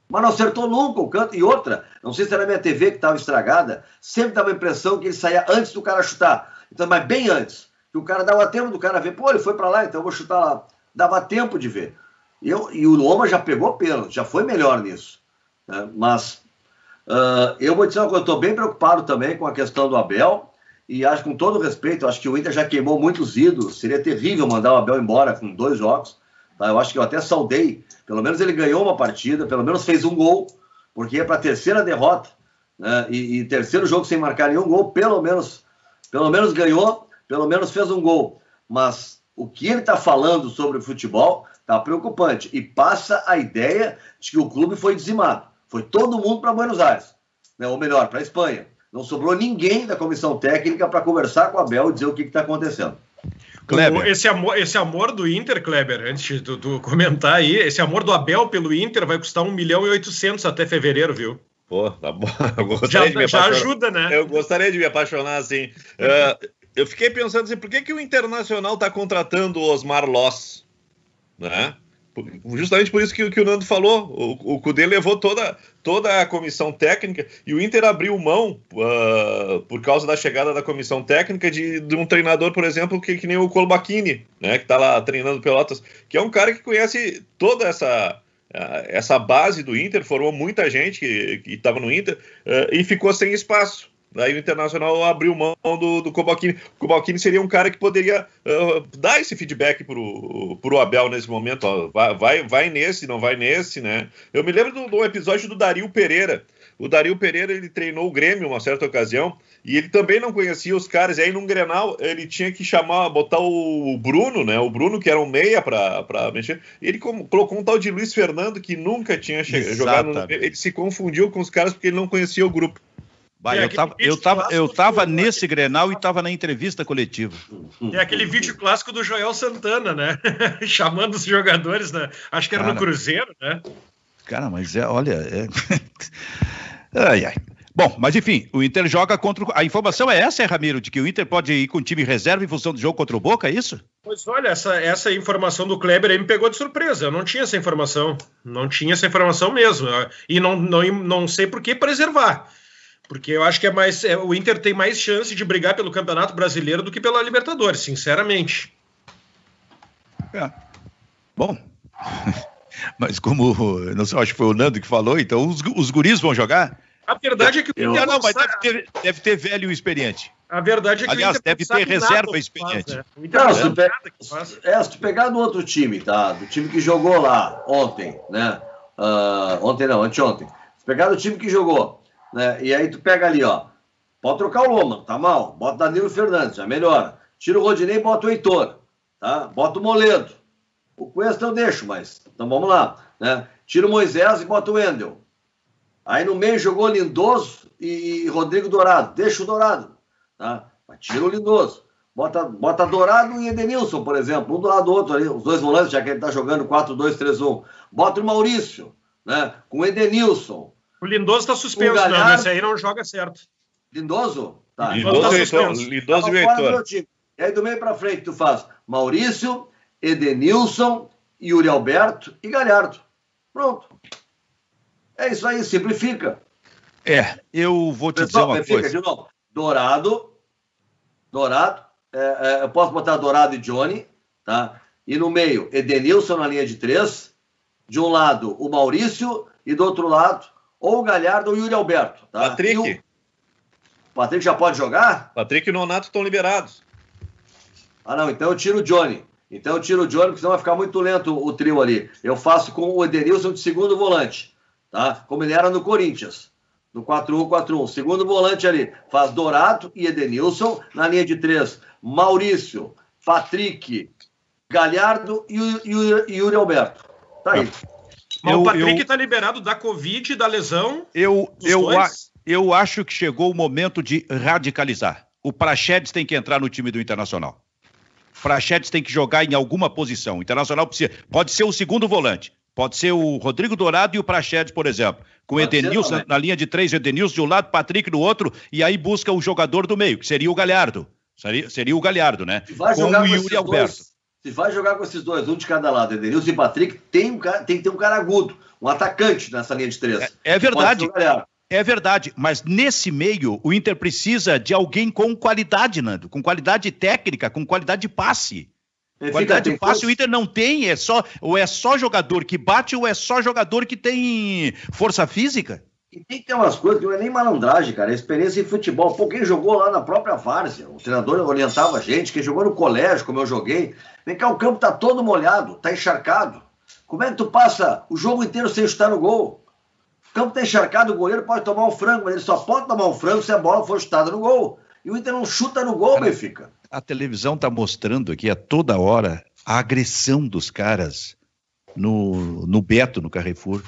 Mas não acertou nunca o canto. E outra, não sei se era minha TV que estava estragada, sempre dava a impressão que ele saía antes do cara chutar. Então, mas bem antes. Que o cara dava tempo do cara ver, pô, ele foi para lá, então eu vou chutar lá. Dava tempo de ver. E, eu, e o Loma já pegou pênalti, já foi melhor nisso. Né? Mas uh, eu vou dizer uma coisa, eu estou bem preocupado também com a questão do Abel. E acho, com todo respeito, acho que o Inter já queimou muitos ídolos. Seria terrível mandar o Abel embora com dois jogos. Tá? Eu acho que eu até saudei. Pelo menos ele ganhou uma partida, pelo menos fez um gol, porque é para a terceira derrota. Né? E, e, terceiro jogo sem marcar nenhum gol, pelo menos, pelo menos ganhou, pelo menos fez um gol. Mas o que ele está falando sobre o futebol está preocupante e passa a ideia de que o clube foi dizimado. Foi todo mundo para Buenos Aires, né? ou melhor, para a Espanha. Não sobrou ninguém da comissão técnica para conversar com o Abel e dizer o que está acontecendo.
Kleber. Esse amor, esse amor do Inter, Kleber, antes de tu, comentar aí, esse amor do Abel pelo Inter vai custar 1 milhão e 800 até fevereiro, viu?
Pô, tá bom.
já, já ajuda, né?
Eu gostaria de me apaixonar assim. Uh, eu fiquei pensando assim, por que, que o Internacional está contratando o Osmar Loss? Né? Justamente por isso que, que o Nando falou. O, o Cudê levou toda, toda a comissão técnica e o Inter abriu mão, uh, por causa da chegada da comissão técnica, de, de um treinador, por exemplo, que, que nem o Colbachini, né, que está lá treinando Pelotas, que é um cara que conhece toda essa. Uh, essa base do Inter formou muita gente que estava no Inter uh, e ficou sem espaço. Aí o Internacional abriu mão do, do Cobalcini. O Cobalcini seria um cara que poderia uh, dar esse feedback pro, pro Abel nesse momento. Ó, vai, vai, nesse, não vai nesse, né? Eu me lembro do, do episódio do Dario Pereira. O Dario Pereira ele treinou o Grêmio uma certa ocasião e ele também não conhecia os caras. E aí num Grenal ele tinha que chamar, botar o Bruno, né? O Bruno que era um meia para mexer. E ele colocou um tal de Luiz Fernando que nunca tinha jogado. Ele se confundiu com os caras porque ele não conhecia o grupo.
Eu, tava, eu, tava, eu tava nesse Grenal e tava na entrevista coletiva.
É aquele vídeo clássico do Joel Santana, né? Chamando os jogadores, né? Acho que era
Cara.
no Cruzeiro, né?
Cara, mas é, olha. é- ai, ai. Bom, mas enfim, o Inter joga contra. o- A informação é essa, é, Ramiro, de que o Inter pode ir com time reserva em função do jogo contra o Boca, é isso?
Pois olha, essa, essa informação do Kleber aí me pegou de surpresa. Eu não tinha essa informação. Não tinha essa informação mesmo. E não, não, não sei por que preservar. Porque eu acho que é mais. é, o Inter tem mais chance de brigar pelo Campeonato Brasileiro do que pela Libertadores, sinceramente.
É. Bom. Mas como, não sei, acho que foi o Nando que falou, então os, os guris vão jogar?
A verdade é que o
Eu-
Inter
não, mas deve ter, deve ter velho e experiente.
A verdade é que
Aliás,
o Inter
deve ter reserva
do que
experiente.
faz, né? O Inter
Não,
não
se pe-. É, se tu pegar do outro time, tá? Do time que jogou lá ontem, né? Ah, ontem não, anteontem. Se pegar do time que jogou, né? E aí tu pega ali, ó. Pode trocar o Loma, tá mal. Bota Danilo Fernandes, já melhora. Tira o Rodinei e bota o Heitor, tá? Bota o Moledo. O Cuesta eu deixo, mas então vamos lá, né? Tira o Moisés e bota o Wendel. Aí no meio jogou Lindoso e Rodrigo Dourado. Deixa o Dourado, tá? Mas tira o Lindoso. Bota, bota Dourado e Edenilson, por exemplo, um do lado do outro ali, os dois volantes, já que ele tá jogando 4-2-3-1. Bota o Maurício, né? Com o Edenilson.
O Lindoso está suspenso,
O
não.
Galhardo-
Esse aí não joga certo.
Lindoso? Tá.
Lindoso
tá
e Heitor.
suspenso.
Lindoso e Heitor.
E aí do meio pra frente tu faz Maurício, Edenilson, Yuri Alberto e Galhardo. Pronto. É isso aí, simplifica.
É, eu vou te dizer
Pessoal,
uma
fica
coisa.
de novo. Dourado, Dourado, é, é, eu posso botar Dourado e Johnny, tá? E no meio, Edenilson na linha de três. De um lado, o Maurício, e do outro lado, ou o Galhardo ou o Yuri Alberto, tá?
Patrick.
O Patrick já pode jogar?
Patrick e Nonato estão liberados.
Ah, não, então eu tiro o Johnny. Então eu tiro o Johnny, porque senão vai ficar muito lento o trio ali. Eu faço com o Edenilson de segundo volante, tá? Como ele era no Corinthians, no 4-1-4-1. Segundo volante ali, faz Dourado e Edenilson. Na linha de três, Maurício, Patrick, Galhardo e, o- e, o- e Yuri Alberto. Tá aí.
Mas
Eu-
o Patrick
eu-
tá liberado da Covid, da lesão.
Eu, eu, a- eu acho que chegou o momento de radicalizar. O Prachedes tem que entrar no time do Internacional. O Prachedes tem que jogar em alguma posição. O Internacional precisa. Pode ser o segundo volante. Pode ser o Rodrigo Dourado e o Prachedes, por exemplo. Com o Edenilson na linha de três, Edenilson de um lado, Patrick do outro, e aí busca o jogador do meio, que seria o Galhardo. Seria, seria o Galhardo, né?
Vai
Com
jogar
o Yuri Alberto.
dois, se vai jogar com esses dois, um de cada lado, Edenilson e Patrick, tem, um cara, tem que ter um cara agudo, um atacante nessa linha de três.
É- é verdade. É verdade, mas nesse meio o Inter precisa de alguém com qualidade, Nando, com qualidade técnica, com qualidade de passe.
Benfica
qualidade de passe o Inter não tem, é só ou é só jogador que bate ou é só jogador que tem força física.
E tem que ter umas coisas que não é nem malandragem, cara. É experiência em futebol. Pô, quem jogou lá na própria várzea, o treinador orientava a gente, quem jogou no colégio, como eu joguei. Vem cá, o campo tá todo molhado, tá encharcado. Como é que tu passa o jogo inteiro sem chutar no gol? O campo tá encharcado, o goleiro pode tomar um frango, mas ele só pode tomar um frango se a bola for chutada no gol. E o Inter não chuta no gol, Benfica.
A televisão está mostrando aqui a toda hora a agressão dos caras no, no Beto, no Carrefour.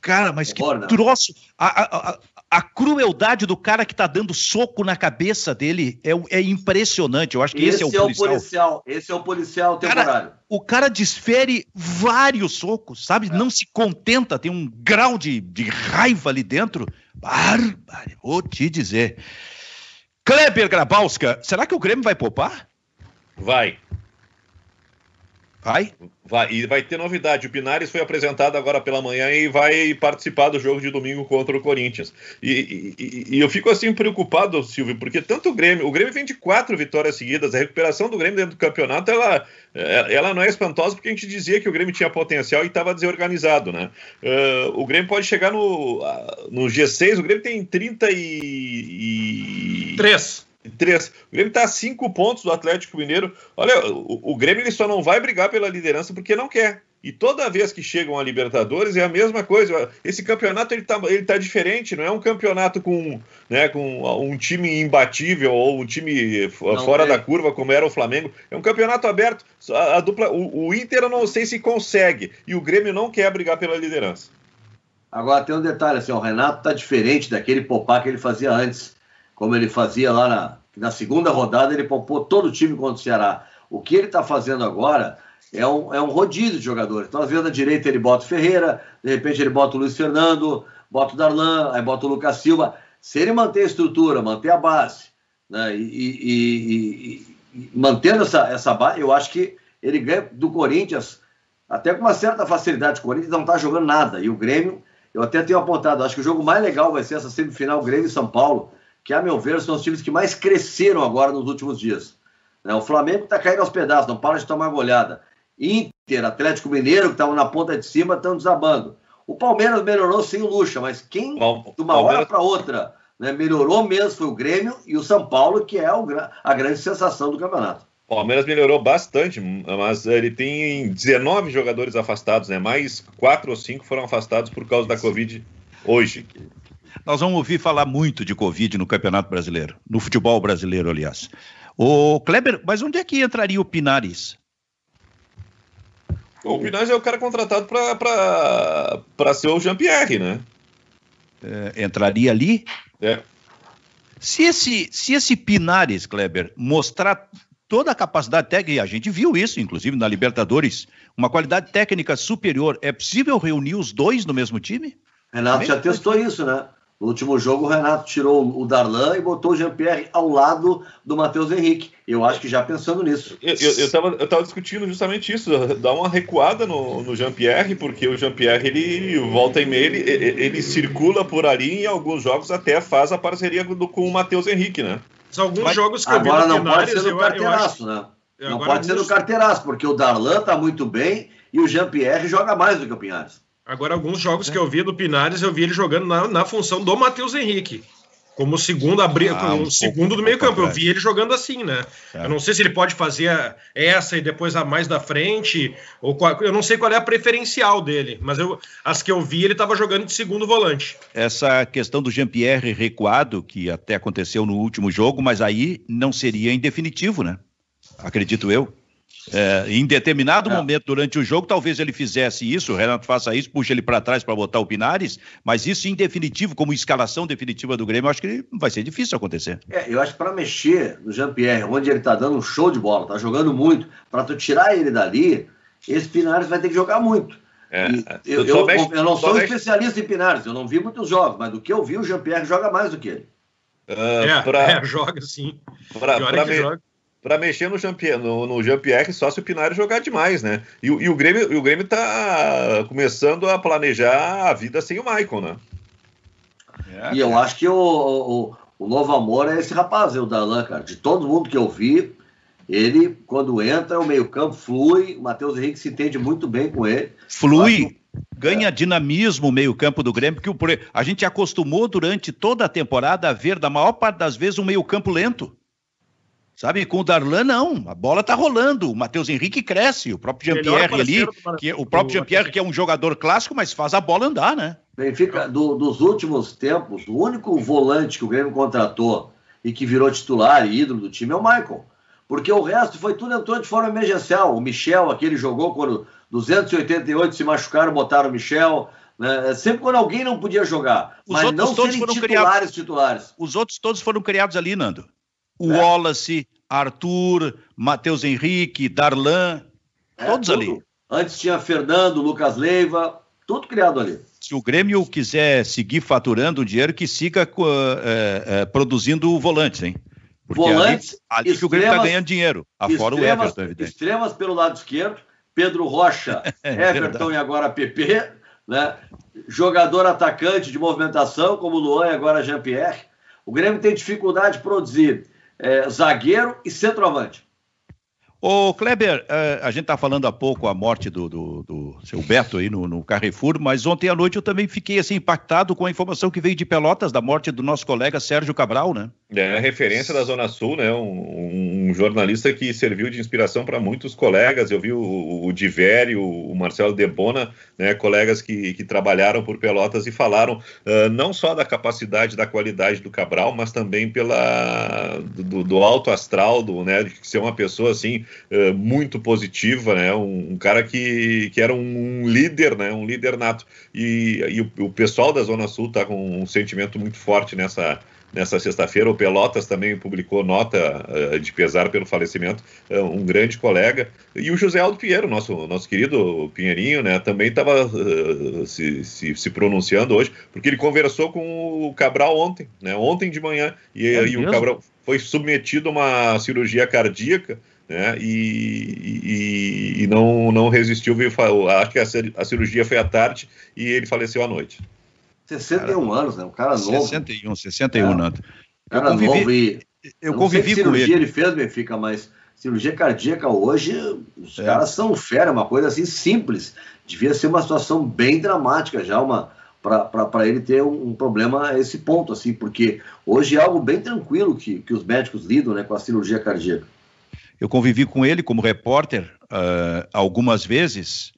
Cara, mas que
Horror,
troço! A, a, a, a crueldade do cara que tá dando soco na cabeça dele é, é impressionante. Eu acho que esse, é o policial.
Esse é o policial
Cara,
temporário.
O cara desfere vários socos, sabe? Não se contenta, tem um grau de, de raiva ali dentro. Bárbaro, vou te dizer. Kleber Grabowska, será que o Grêmio vai poupar?
Vai.
Vai?
Vai, e vai ter novidade. O Pinares foi apresentado agora pela manhã e vai participar do jogo de domingo contra o Corinthians. E, e- e- eu fico assim preocupado, Silvio, porque tanto o Grêmio, o Grêmio vem de quatro vitórias seguidas. A recuperação do Grêmio dentro do campeonato, ela, é- ela não é espantosa porque a gente dizia que o Grêmio tinha potencial e estava desorganizado, né? Ah, o Grêmio pode chegar no, ah, no G6, o Grêmio tem 30 e, e...
Três.
O Grêmio está a cinco pontos do Atlético Mineiro. Olha, o, o Grêmio ele só não vai brigar pela liderança porque não quer. E toda vez que chegam a Libertadores é a mesma coisa. Esse campeonato ele tá, ele tá diferente, não é um campeonato com, né, com um time imbatível ou um time
Não
fora
tem.
da curva como era o Flamengo. É um campeonato aberto. A, a dupla, o, o Inter eu não sei se consegue e o Grêmio não quer brigar pela liderança.
Agora tem um detalhe, assim, o Renato tá diferente daquele popar que ele fazia antes, como ele fazia lá na, na segunda rodada, ele popou todo o time contra o Ceará. O que ele está fazendo agora é um, é um rodízio de jogadores. Então, às vezes, na direita ele bota o Ferreira, de repente ele bota o Luiz Fernando, bota o Darlan, aí bota o Lucas Silva. Se ele manter a estrutura, manter a base, né, e, e, e, e mantendo essa, essa base, eu acho que ele ganha do Corinthians até com uma certa facilidade. O Corinthians não está jogando nada. E o Grêmio, eu até tenho apontado, acho que o jogo mais legal vai ser essa semifinal Grêmio e São Paulo, que, a meu ver, são os times que mais cresceram agora nos últimos dias. Né, o Flamengo está caindo aos pedaços, não para de tomar goleada. Inter, Atlético Mineiro, que estavam na ponta de cima, estão desabando. O Palmeiras melhorou sem o Lucha, mas quem, de uma hora para outra, né, melhorou mesmo foi o Grêmio e o São Paulo, que é o, a grande sensação do campeonato.
O Palmeiras melhorou bastante, mas ele tem 19 jogadores afastados, né? Mais quatro ou cinco foram afastados por causa da Covid hoje.
Nós vamos ouvir falar muito de Covid no Campeonato Brasileiro, no futebol brasileiro, aliás. O Kleber, mas onde é que entraria o Pinares?
O Pinares é o cara contratado para ser o Jean-Pierre, né?
É, entraria ali?
É.
Se esse, se esse Pinares, Kleber, mostrar toda a capacidade técnica, a gente viu isso, inclusive na Libertadores, uma qualidade técnica superior, é possível reunir os dois no mesmo time?
Renato já testou isso, né? No último jogo, o Renato tirou o Darlan e botou o Jean-Pierre ao lado do Matheus Henrique. Eu acho que já pensando nisso.
Eu, eu, eu, tava, eu tava discutindo justamente isso, dar uma recuada no, no Jean-Pierre, porque o Jean-Pierre, ele volta e meia, ele, ele, ele, circula por ali e em alguns jogos até faz a parceria do, com o Matheus Henrique, né?
Mas alguns Mas, jogos que
agora eu vi não pode ser no carteiraço, né? Não pode ser no carteiraço, porque o Darlan tá muito bem e o Jean-Pierre joga mais do que o Pinhares.
Agora, alguns jogos é. que eu vi do Pinares, eu vi ele jogando na, na função do Matheus Henrique. Como segundo abrir, ah, um segundo do meio campo. Eu vi ele jogando assim, né? É. Eu não sei se ele pode fazer essa e depois a mais da frente. Ou qual, eu não sei qual é a preferencial dele, mas eu, as que eu vi, ele estava jogando de segundo volante.
Essa questão do Jean-Pierre recuado, que até aconteceu no último jogo, mas aí não seria em definitivo, né? Acredito eu. É, em determinado é. momento durante o jogo, talvez ele fizesse isso, o Renato faça isso, puxa ele para trás para botar o Pinares, mas isso em definitivo, como escalação definitiva do Grêmio, eu acho que vai ser difícil acontecer.
É, eu acho que para mexer no Jean-Pierre, onde ele está dando um show de bola, está jogando muito, para tu tirar ele dali, esse Pinares vai ter que jogar muito. É, é. eu, eu, mexe, eu, não sou mexe... especialista em Pinares, eu não vi muitos jogos, mas do que eu vi, o Jean-Pierre joga mais do que ele.
Uh, é, pra... é, joga sim.
Pra, pra, me... joga para mexer no Jean-Pierre, no, no Jean só se o Pinares jogar demais, né? E, e, o Grêmio, e o Grêmio tá começando a planejar a vida sem o Maicon, né?
É, e eu acho que o, o, o, novo amor é esse rapaz, é o Darlan, cara. De todo mundo que eu vi, ele, quando entra, o meio-campo flui, o Matheus Henrique se entende muito bem com ele.
Flui, ganha é. dinamismo o meio-campo do Grêmio, porque a gente acostumou durante toda a temporada a ver, da maior parte das vezes, um meio-campo lento. Sabe, com o Darlan não, a bola tá rolando, o Matheus Henrique cresce, o próprio Jean-Pierre ali, que, é, o próprio Jean-Pierre que é um jogador clássico, mas faz a bola andar, né?
Benfica, do, dos últimos tempos, o único volante que o Grêmio contratou e que virou titular e ídolo do time é o Michael. Porque o resto foi tudo entrou de forma emergencial. O Michel, aquele jogou quando 288 se machucaram, botaram o Michel. Né? Sempre quando alguém não podia jogar. Os mas não serem titulares, criados, titulares.
Os outros todos foram criados ali, Nando o é. Wallace, Arthur, Matheus Henrique, Darlan, é, todos tudo. ali.
Antes tinha Fernando, Lucas Leiva, tudo criado ali.
Se o Grêmio quiser seguir faturando o dinheiro, que siga é, é, produzindo volantes, hein? Porque volantes, ali, ali que o Grêmio está ganhando dinheiro, afora o Everton, evidente.
Extremas pelo lado esquerdo, Pedro Rocha, é Everton e agora PP, né? Jogador atacante de movimentação, como Luan e agora Jean-Pierre. O Grêmio tem dificuldade de produzir é, zagueiro e centroavante.
Ô, Kleber, é, a gente está falando há pouco a morte do, do, do seu Beto aí no, no, Carrefour, mas ontem à noite eu também fiquei assim impactado com a informação que veio de Pelotas da morte do nosso colega Sérgio Cabral, né?
É, referência da Zona Sul, né? Um, um jornalista que serviu de inspiração para muitos colegas. Eu vi o, o Divério, o Marcelo Debona, né? Colegas que, que trabalharam por Pelotas e falaram uh, não só da capacidade, da qualidade do Cabral, mas também pela do, do alto astral, do, né? De ser uma pessoa assim uh, muito positiva, né? Um, um, cara que, que era um, um, líder, né? Um líder nato. E, e o, o pessoal da Zona Sul está com um sentimento muito forte nessa nessa sexta-feira. O Pelotas também publicou nota uh, de pesar pelo falecimento, uh, um grande colega. E o José Aldo Pinheiro, nosso, nosso querido Pinheirinho, né, também estava uh, se, se, se, pronunciando hoje, porque ele conversou com o Cabral ontem, né, ontem de manhã, e, é e o Cabral foi submetido a uma cirurgia cardíaca. Né, e, e, e não, não resistiu, acho que a, a cirurgia foi à tarde e ele faleceu à noite.
61 cara, anos, né? Um cara novo.
61, 61 é. anos.
Um cara convivi, novo e. Eu, eu convivi com cirurgia ele. ele fez, Benfica, mas cirurgia cardíaca hoje, os é. caras são fera, uma coisa assim simples. Devia ser uma situação bem dramática já, uma para ele ter um, um, problema a esse ponto, assim, porque hoje é algo bem tranquilo que, que os médicos lidam né, com a cirurgia cardíaca.
Eu convivi com ele como repórter uh, algumas vezes é,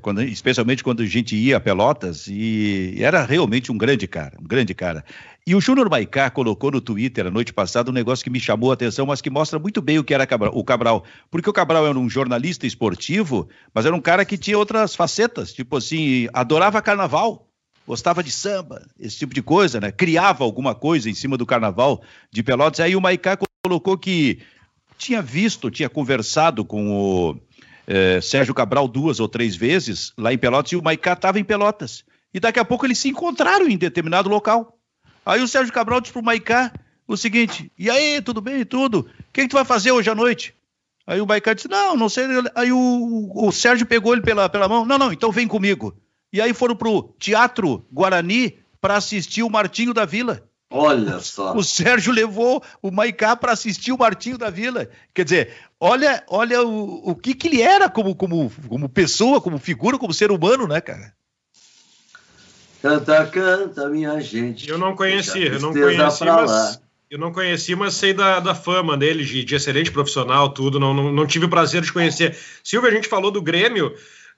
quando, especialmente quando a gente ia a Pelotas, e era realmente um grande cara, um grande cara. E o Júnior Maicá colocou no Twitter a noite passada um negócio que me chamou a atenção, mas que mostra muito bem o que era o Cabral. Porque o Cabral era um jornalista esportivo, mas era um cara que tinha outras facetas, tipo assim, adorava carnaval, gostava de samba, esse tipo de coisa, né? Criava alguma coisa em cima do carnaval de Pelotas. Aí o Maicá colocou que tinha visto, tinha conversado com o é, Sérgio Cabral duas ou três vezes lá em Pelotas e o Maicá estava em Pelotas. E daqui a pouco eles se encontraram em determinado local. Aí o Sérgio Cabral disse pro Maicá o seguinte: E aí, tudo bem e tudo? O que, que, tu vai fazer hoje à noite? Aí o Maicá disse: Não, não sei. Aí o, o Sérgio pegou ele pela, pela mão: Não, não, então vem comigo. E aí foram pro Teatro Guarani para assistir o Martinho da Vila.
Olha só.
O Sérgio levou o Maicá para assistir o Martinho da Vila. Quer dizer, olha, olha o, o que, que ele era como, como, como pessoa, como figura, como ser humano, né, cara?
Canta, canta, minha gente.
Eu não conheci, eu não conheci, mas, eu não conheci, mas sei da, da fama dele, de, de excelente profissional, tudo. Não, não, não, tive o prazer de conhecer. Silvio, a gente falou do Grêmio,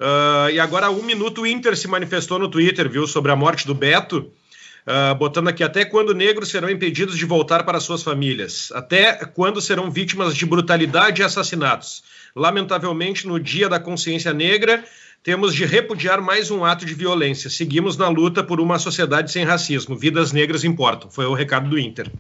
uh, e agora há um minuto o Inter se manifestou no Twitter, viu, sobre a morte do Beto. Uh, botando aqui até quando negros serão impedidos de voltar para suas famílias, até quando serão vítimas de brutalidade e assassinatos. Lamentavelmente, no Dia da Consciência Negra, temos de repudiar mais um ato de violência. Seguimos na luta por uma sociedade sem racismo. Vidas negras importam. Foi o recado do Inter.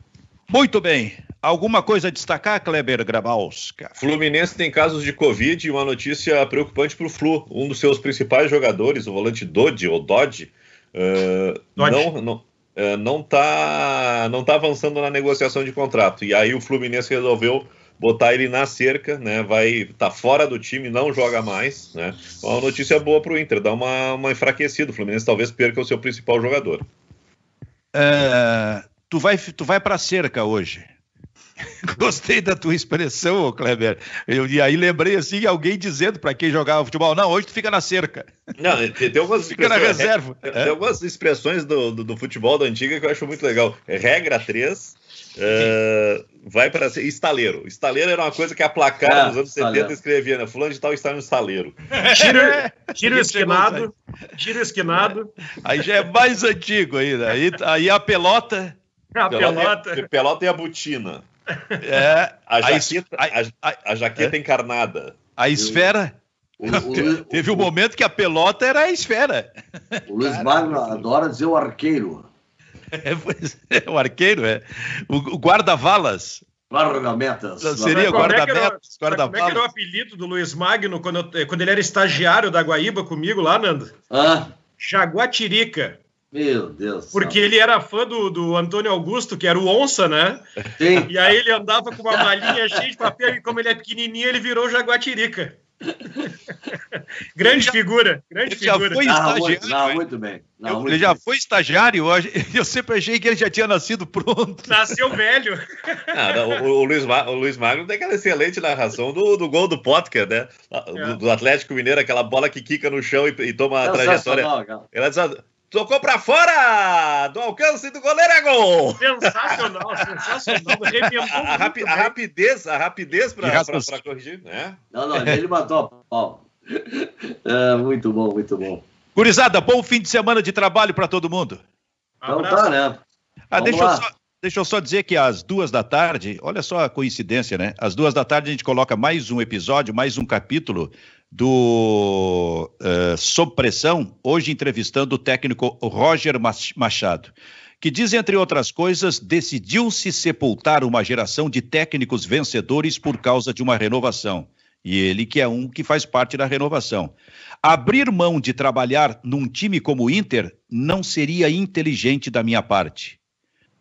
Muito bem. Alguma coisa a destacar, Kleber Grabowska?
Fluminense tem casos de Covid e uma notícia preocupante para o Flu. Um dos seus principais jogadores, o volante Dodge, ou Dodge, uh, não, não, é, não está não tá avançando na negociação de contrato. E aí o Fluminense resolveu botar ele na cerca, né? Vai tá fora do time, não joga mais, né? Então, uma notícia boa para o Inter, dá uma, uma enfraquecida. O Fluminense talvez perca o seu principal jogador.
É, tu vai tu vai para cerca hoje. Gostei da tua expressão, Kleber. Eu, e aí lembrei assim alguém dizendo para quem jogava futebol, não, hoje tu fica na cerca.
Não, tem, algumas
fica na reserva.
É, tem algumas expressões do, do, do, futebol da antiga que eu acho muito legal. Regra 3, uh, é, vai para ser estaleiro. Estaleiro era uma coisa que a placar é, nos anos estaleiro. 70 escrevia, né? Fulano de tal está no estaleiro.
Tira, tira o esquinado, tira o esquinado.
Aí já é mais antigo ainda. Aí, aí a pelota.
A pelota.
Pelota, pelota e a botina.
É,
a jaqueta, a, a, a jaqueta é? encarnada.
A esfera? O, o, Teve um momento que a pelota era a esfera.
O Luiz Magno adora dizer o arqueiro.
É, é, o arqueiro, é. O, guarda-valas.
Guarda-metas.
Seria guarda-metas,
guarda Como é que era o apelido do Luiz Magno quando, eu, quando ele era estagiário da Guaíba comigo lá, Nando?
Ah.
Jaguatirica.
Meu Deus.
Porque ele era fã do, do Antônio Augusto, que era o Onça, né?
Sim.
E aí ele andava com uma malinha cheia de papel e como ele é pequenininho, ele virou Jaguatirica. grande figura, grande ele figura.
Já foi estagiário. Não,
muito bem. Não,
eu,
muito
ele já foi estagiário, eu sempre achei que ele já tinha nascido pronto.
Nasceu velho.
Ah, não, o, o, Luiz, o Luiz Magno tem aquela excelente narração do, do gol do Potker, né? Do, é. do, Atlético Mineiro, aquela bola que quica no chão e, e toma a trajetória. Ela diz, Tocou pra fora! Do alcance do goleiro é gol!
Sensacional, sensacional.
A, rapi a, rapidez, a rapidez pra, corrigir, né?
Não, não, ele matou a pau. É, muito bom, muito bom.
Gurizada, bom fim de semana de trabalho para todo mundo.
Então tá, né?
Ah, deixa eu, só, deixa eu, só, dizer que às duas da tarde, olha só a coincidência, né? Às duas da tarde a gente coloca mais um episódio, mais um capítulo do uh, Sob Pressão, hoje entrevistando o técnico Roger Machado, que diz, entre outras coisas, decidiu-se sepultar uma geração de técnicos vencedores por causa de uma renovação. E ele que é um que faz parte da renovação. Abrir mão de trabalhar num time como o Inter não seria inteligente da minha parte.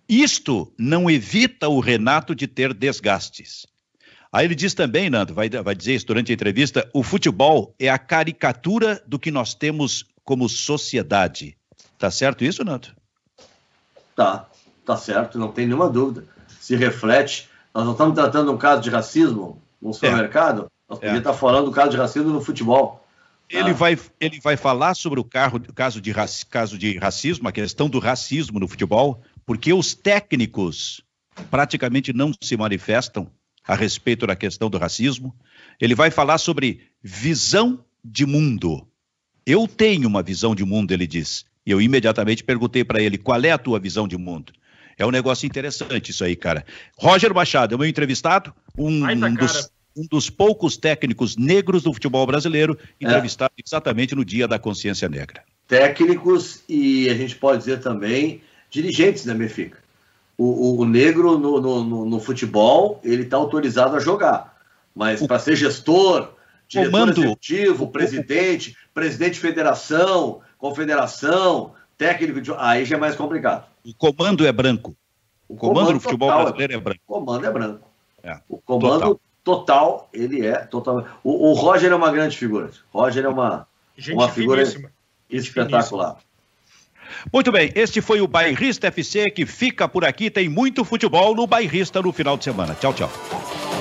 Isto não evita o Renato de ter desgastes. Aí ele diz também, Nando, vai, vai dizer isso durante a entrevista: o futebol é a caricatura do que nós temos como sociedade. Tá certo isso, Nando?
Tá, tá certo, não tem nenhuma dúvida. Se reflete. Nós não estamos tratando um caso de racismo no é. supermercado, é. nós podíamos é. estar falando do caso de racismo no futebol.
Ele, ah. vai, ele vai falar sobre o carro, caso, de, caso de racismo, a questão do racismo no futebol, porque os técnicos praticamente não se manifestam a respeito da questão do racismo. Ele vai falar sobre visão de mundo. Eu tenho uma visão de mundo, ele diz. E eu imediatamente perguntei para ele: qual é a tua visão de mundo? É um negócio interessante isso aí, cara. Roger Machado é o meu entrevistado, um, um, dos, um dos, poucos técnicos negros do futebol brasileiro, entrevistado é. exatamente no Dia da Consciência Negra.
Técnicos e a gente pode dizer também dirigentes da Benfica o, o negro no, no, no, futebol ele está autorizado a jogar, mas para ser gestor, diretor Comando. executivo, presidente, presidente de federação, confederação, técnico, de... aí já é mais complicado.
O comando é branco. O comando, comando do futebol é brasileiro é branco.
O comando é branco. É. O comando total. total, ele é total. O, o Roger é uma grande figura. Roger é uma, uma figura espetacular.
Muito bem, este foi o Bairrista FC que fica por aqui. Tem muito futebol no Bairrista no final de semana. Tchau, tchau.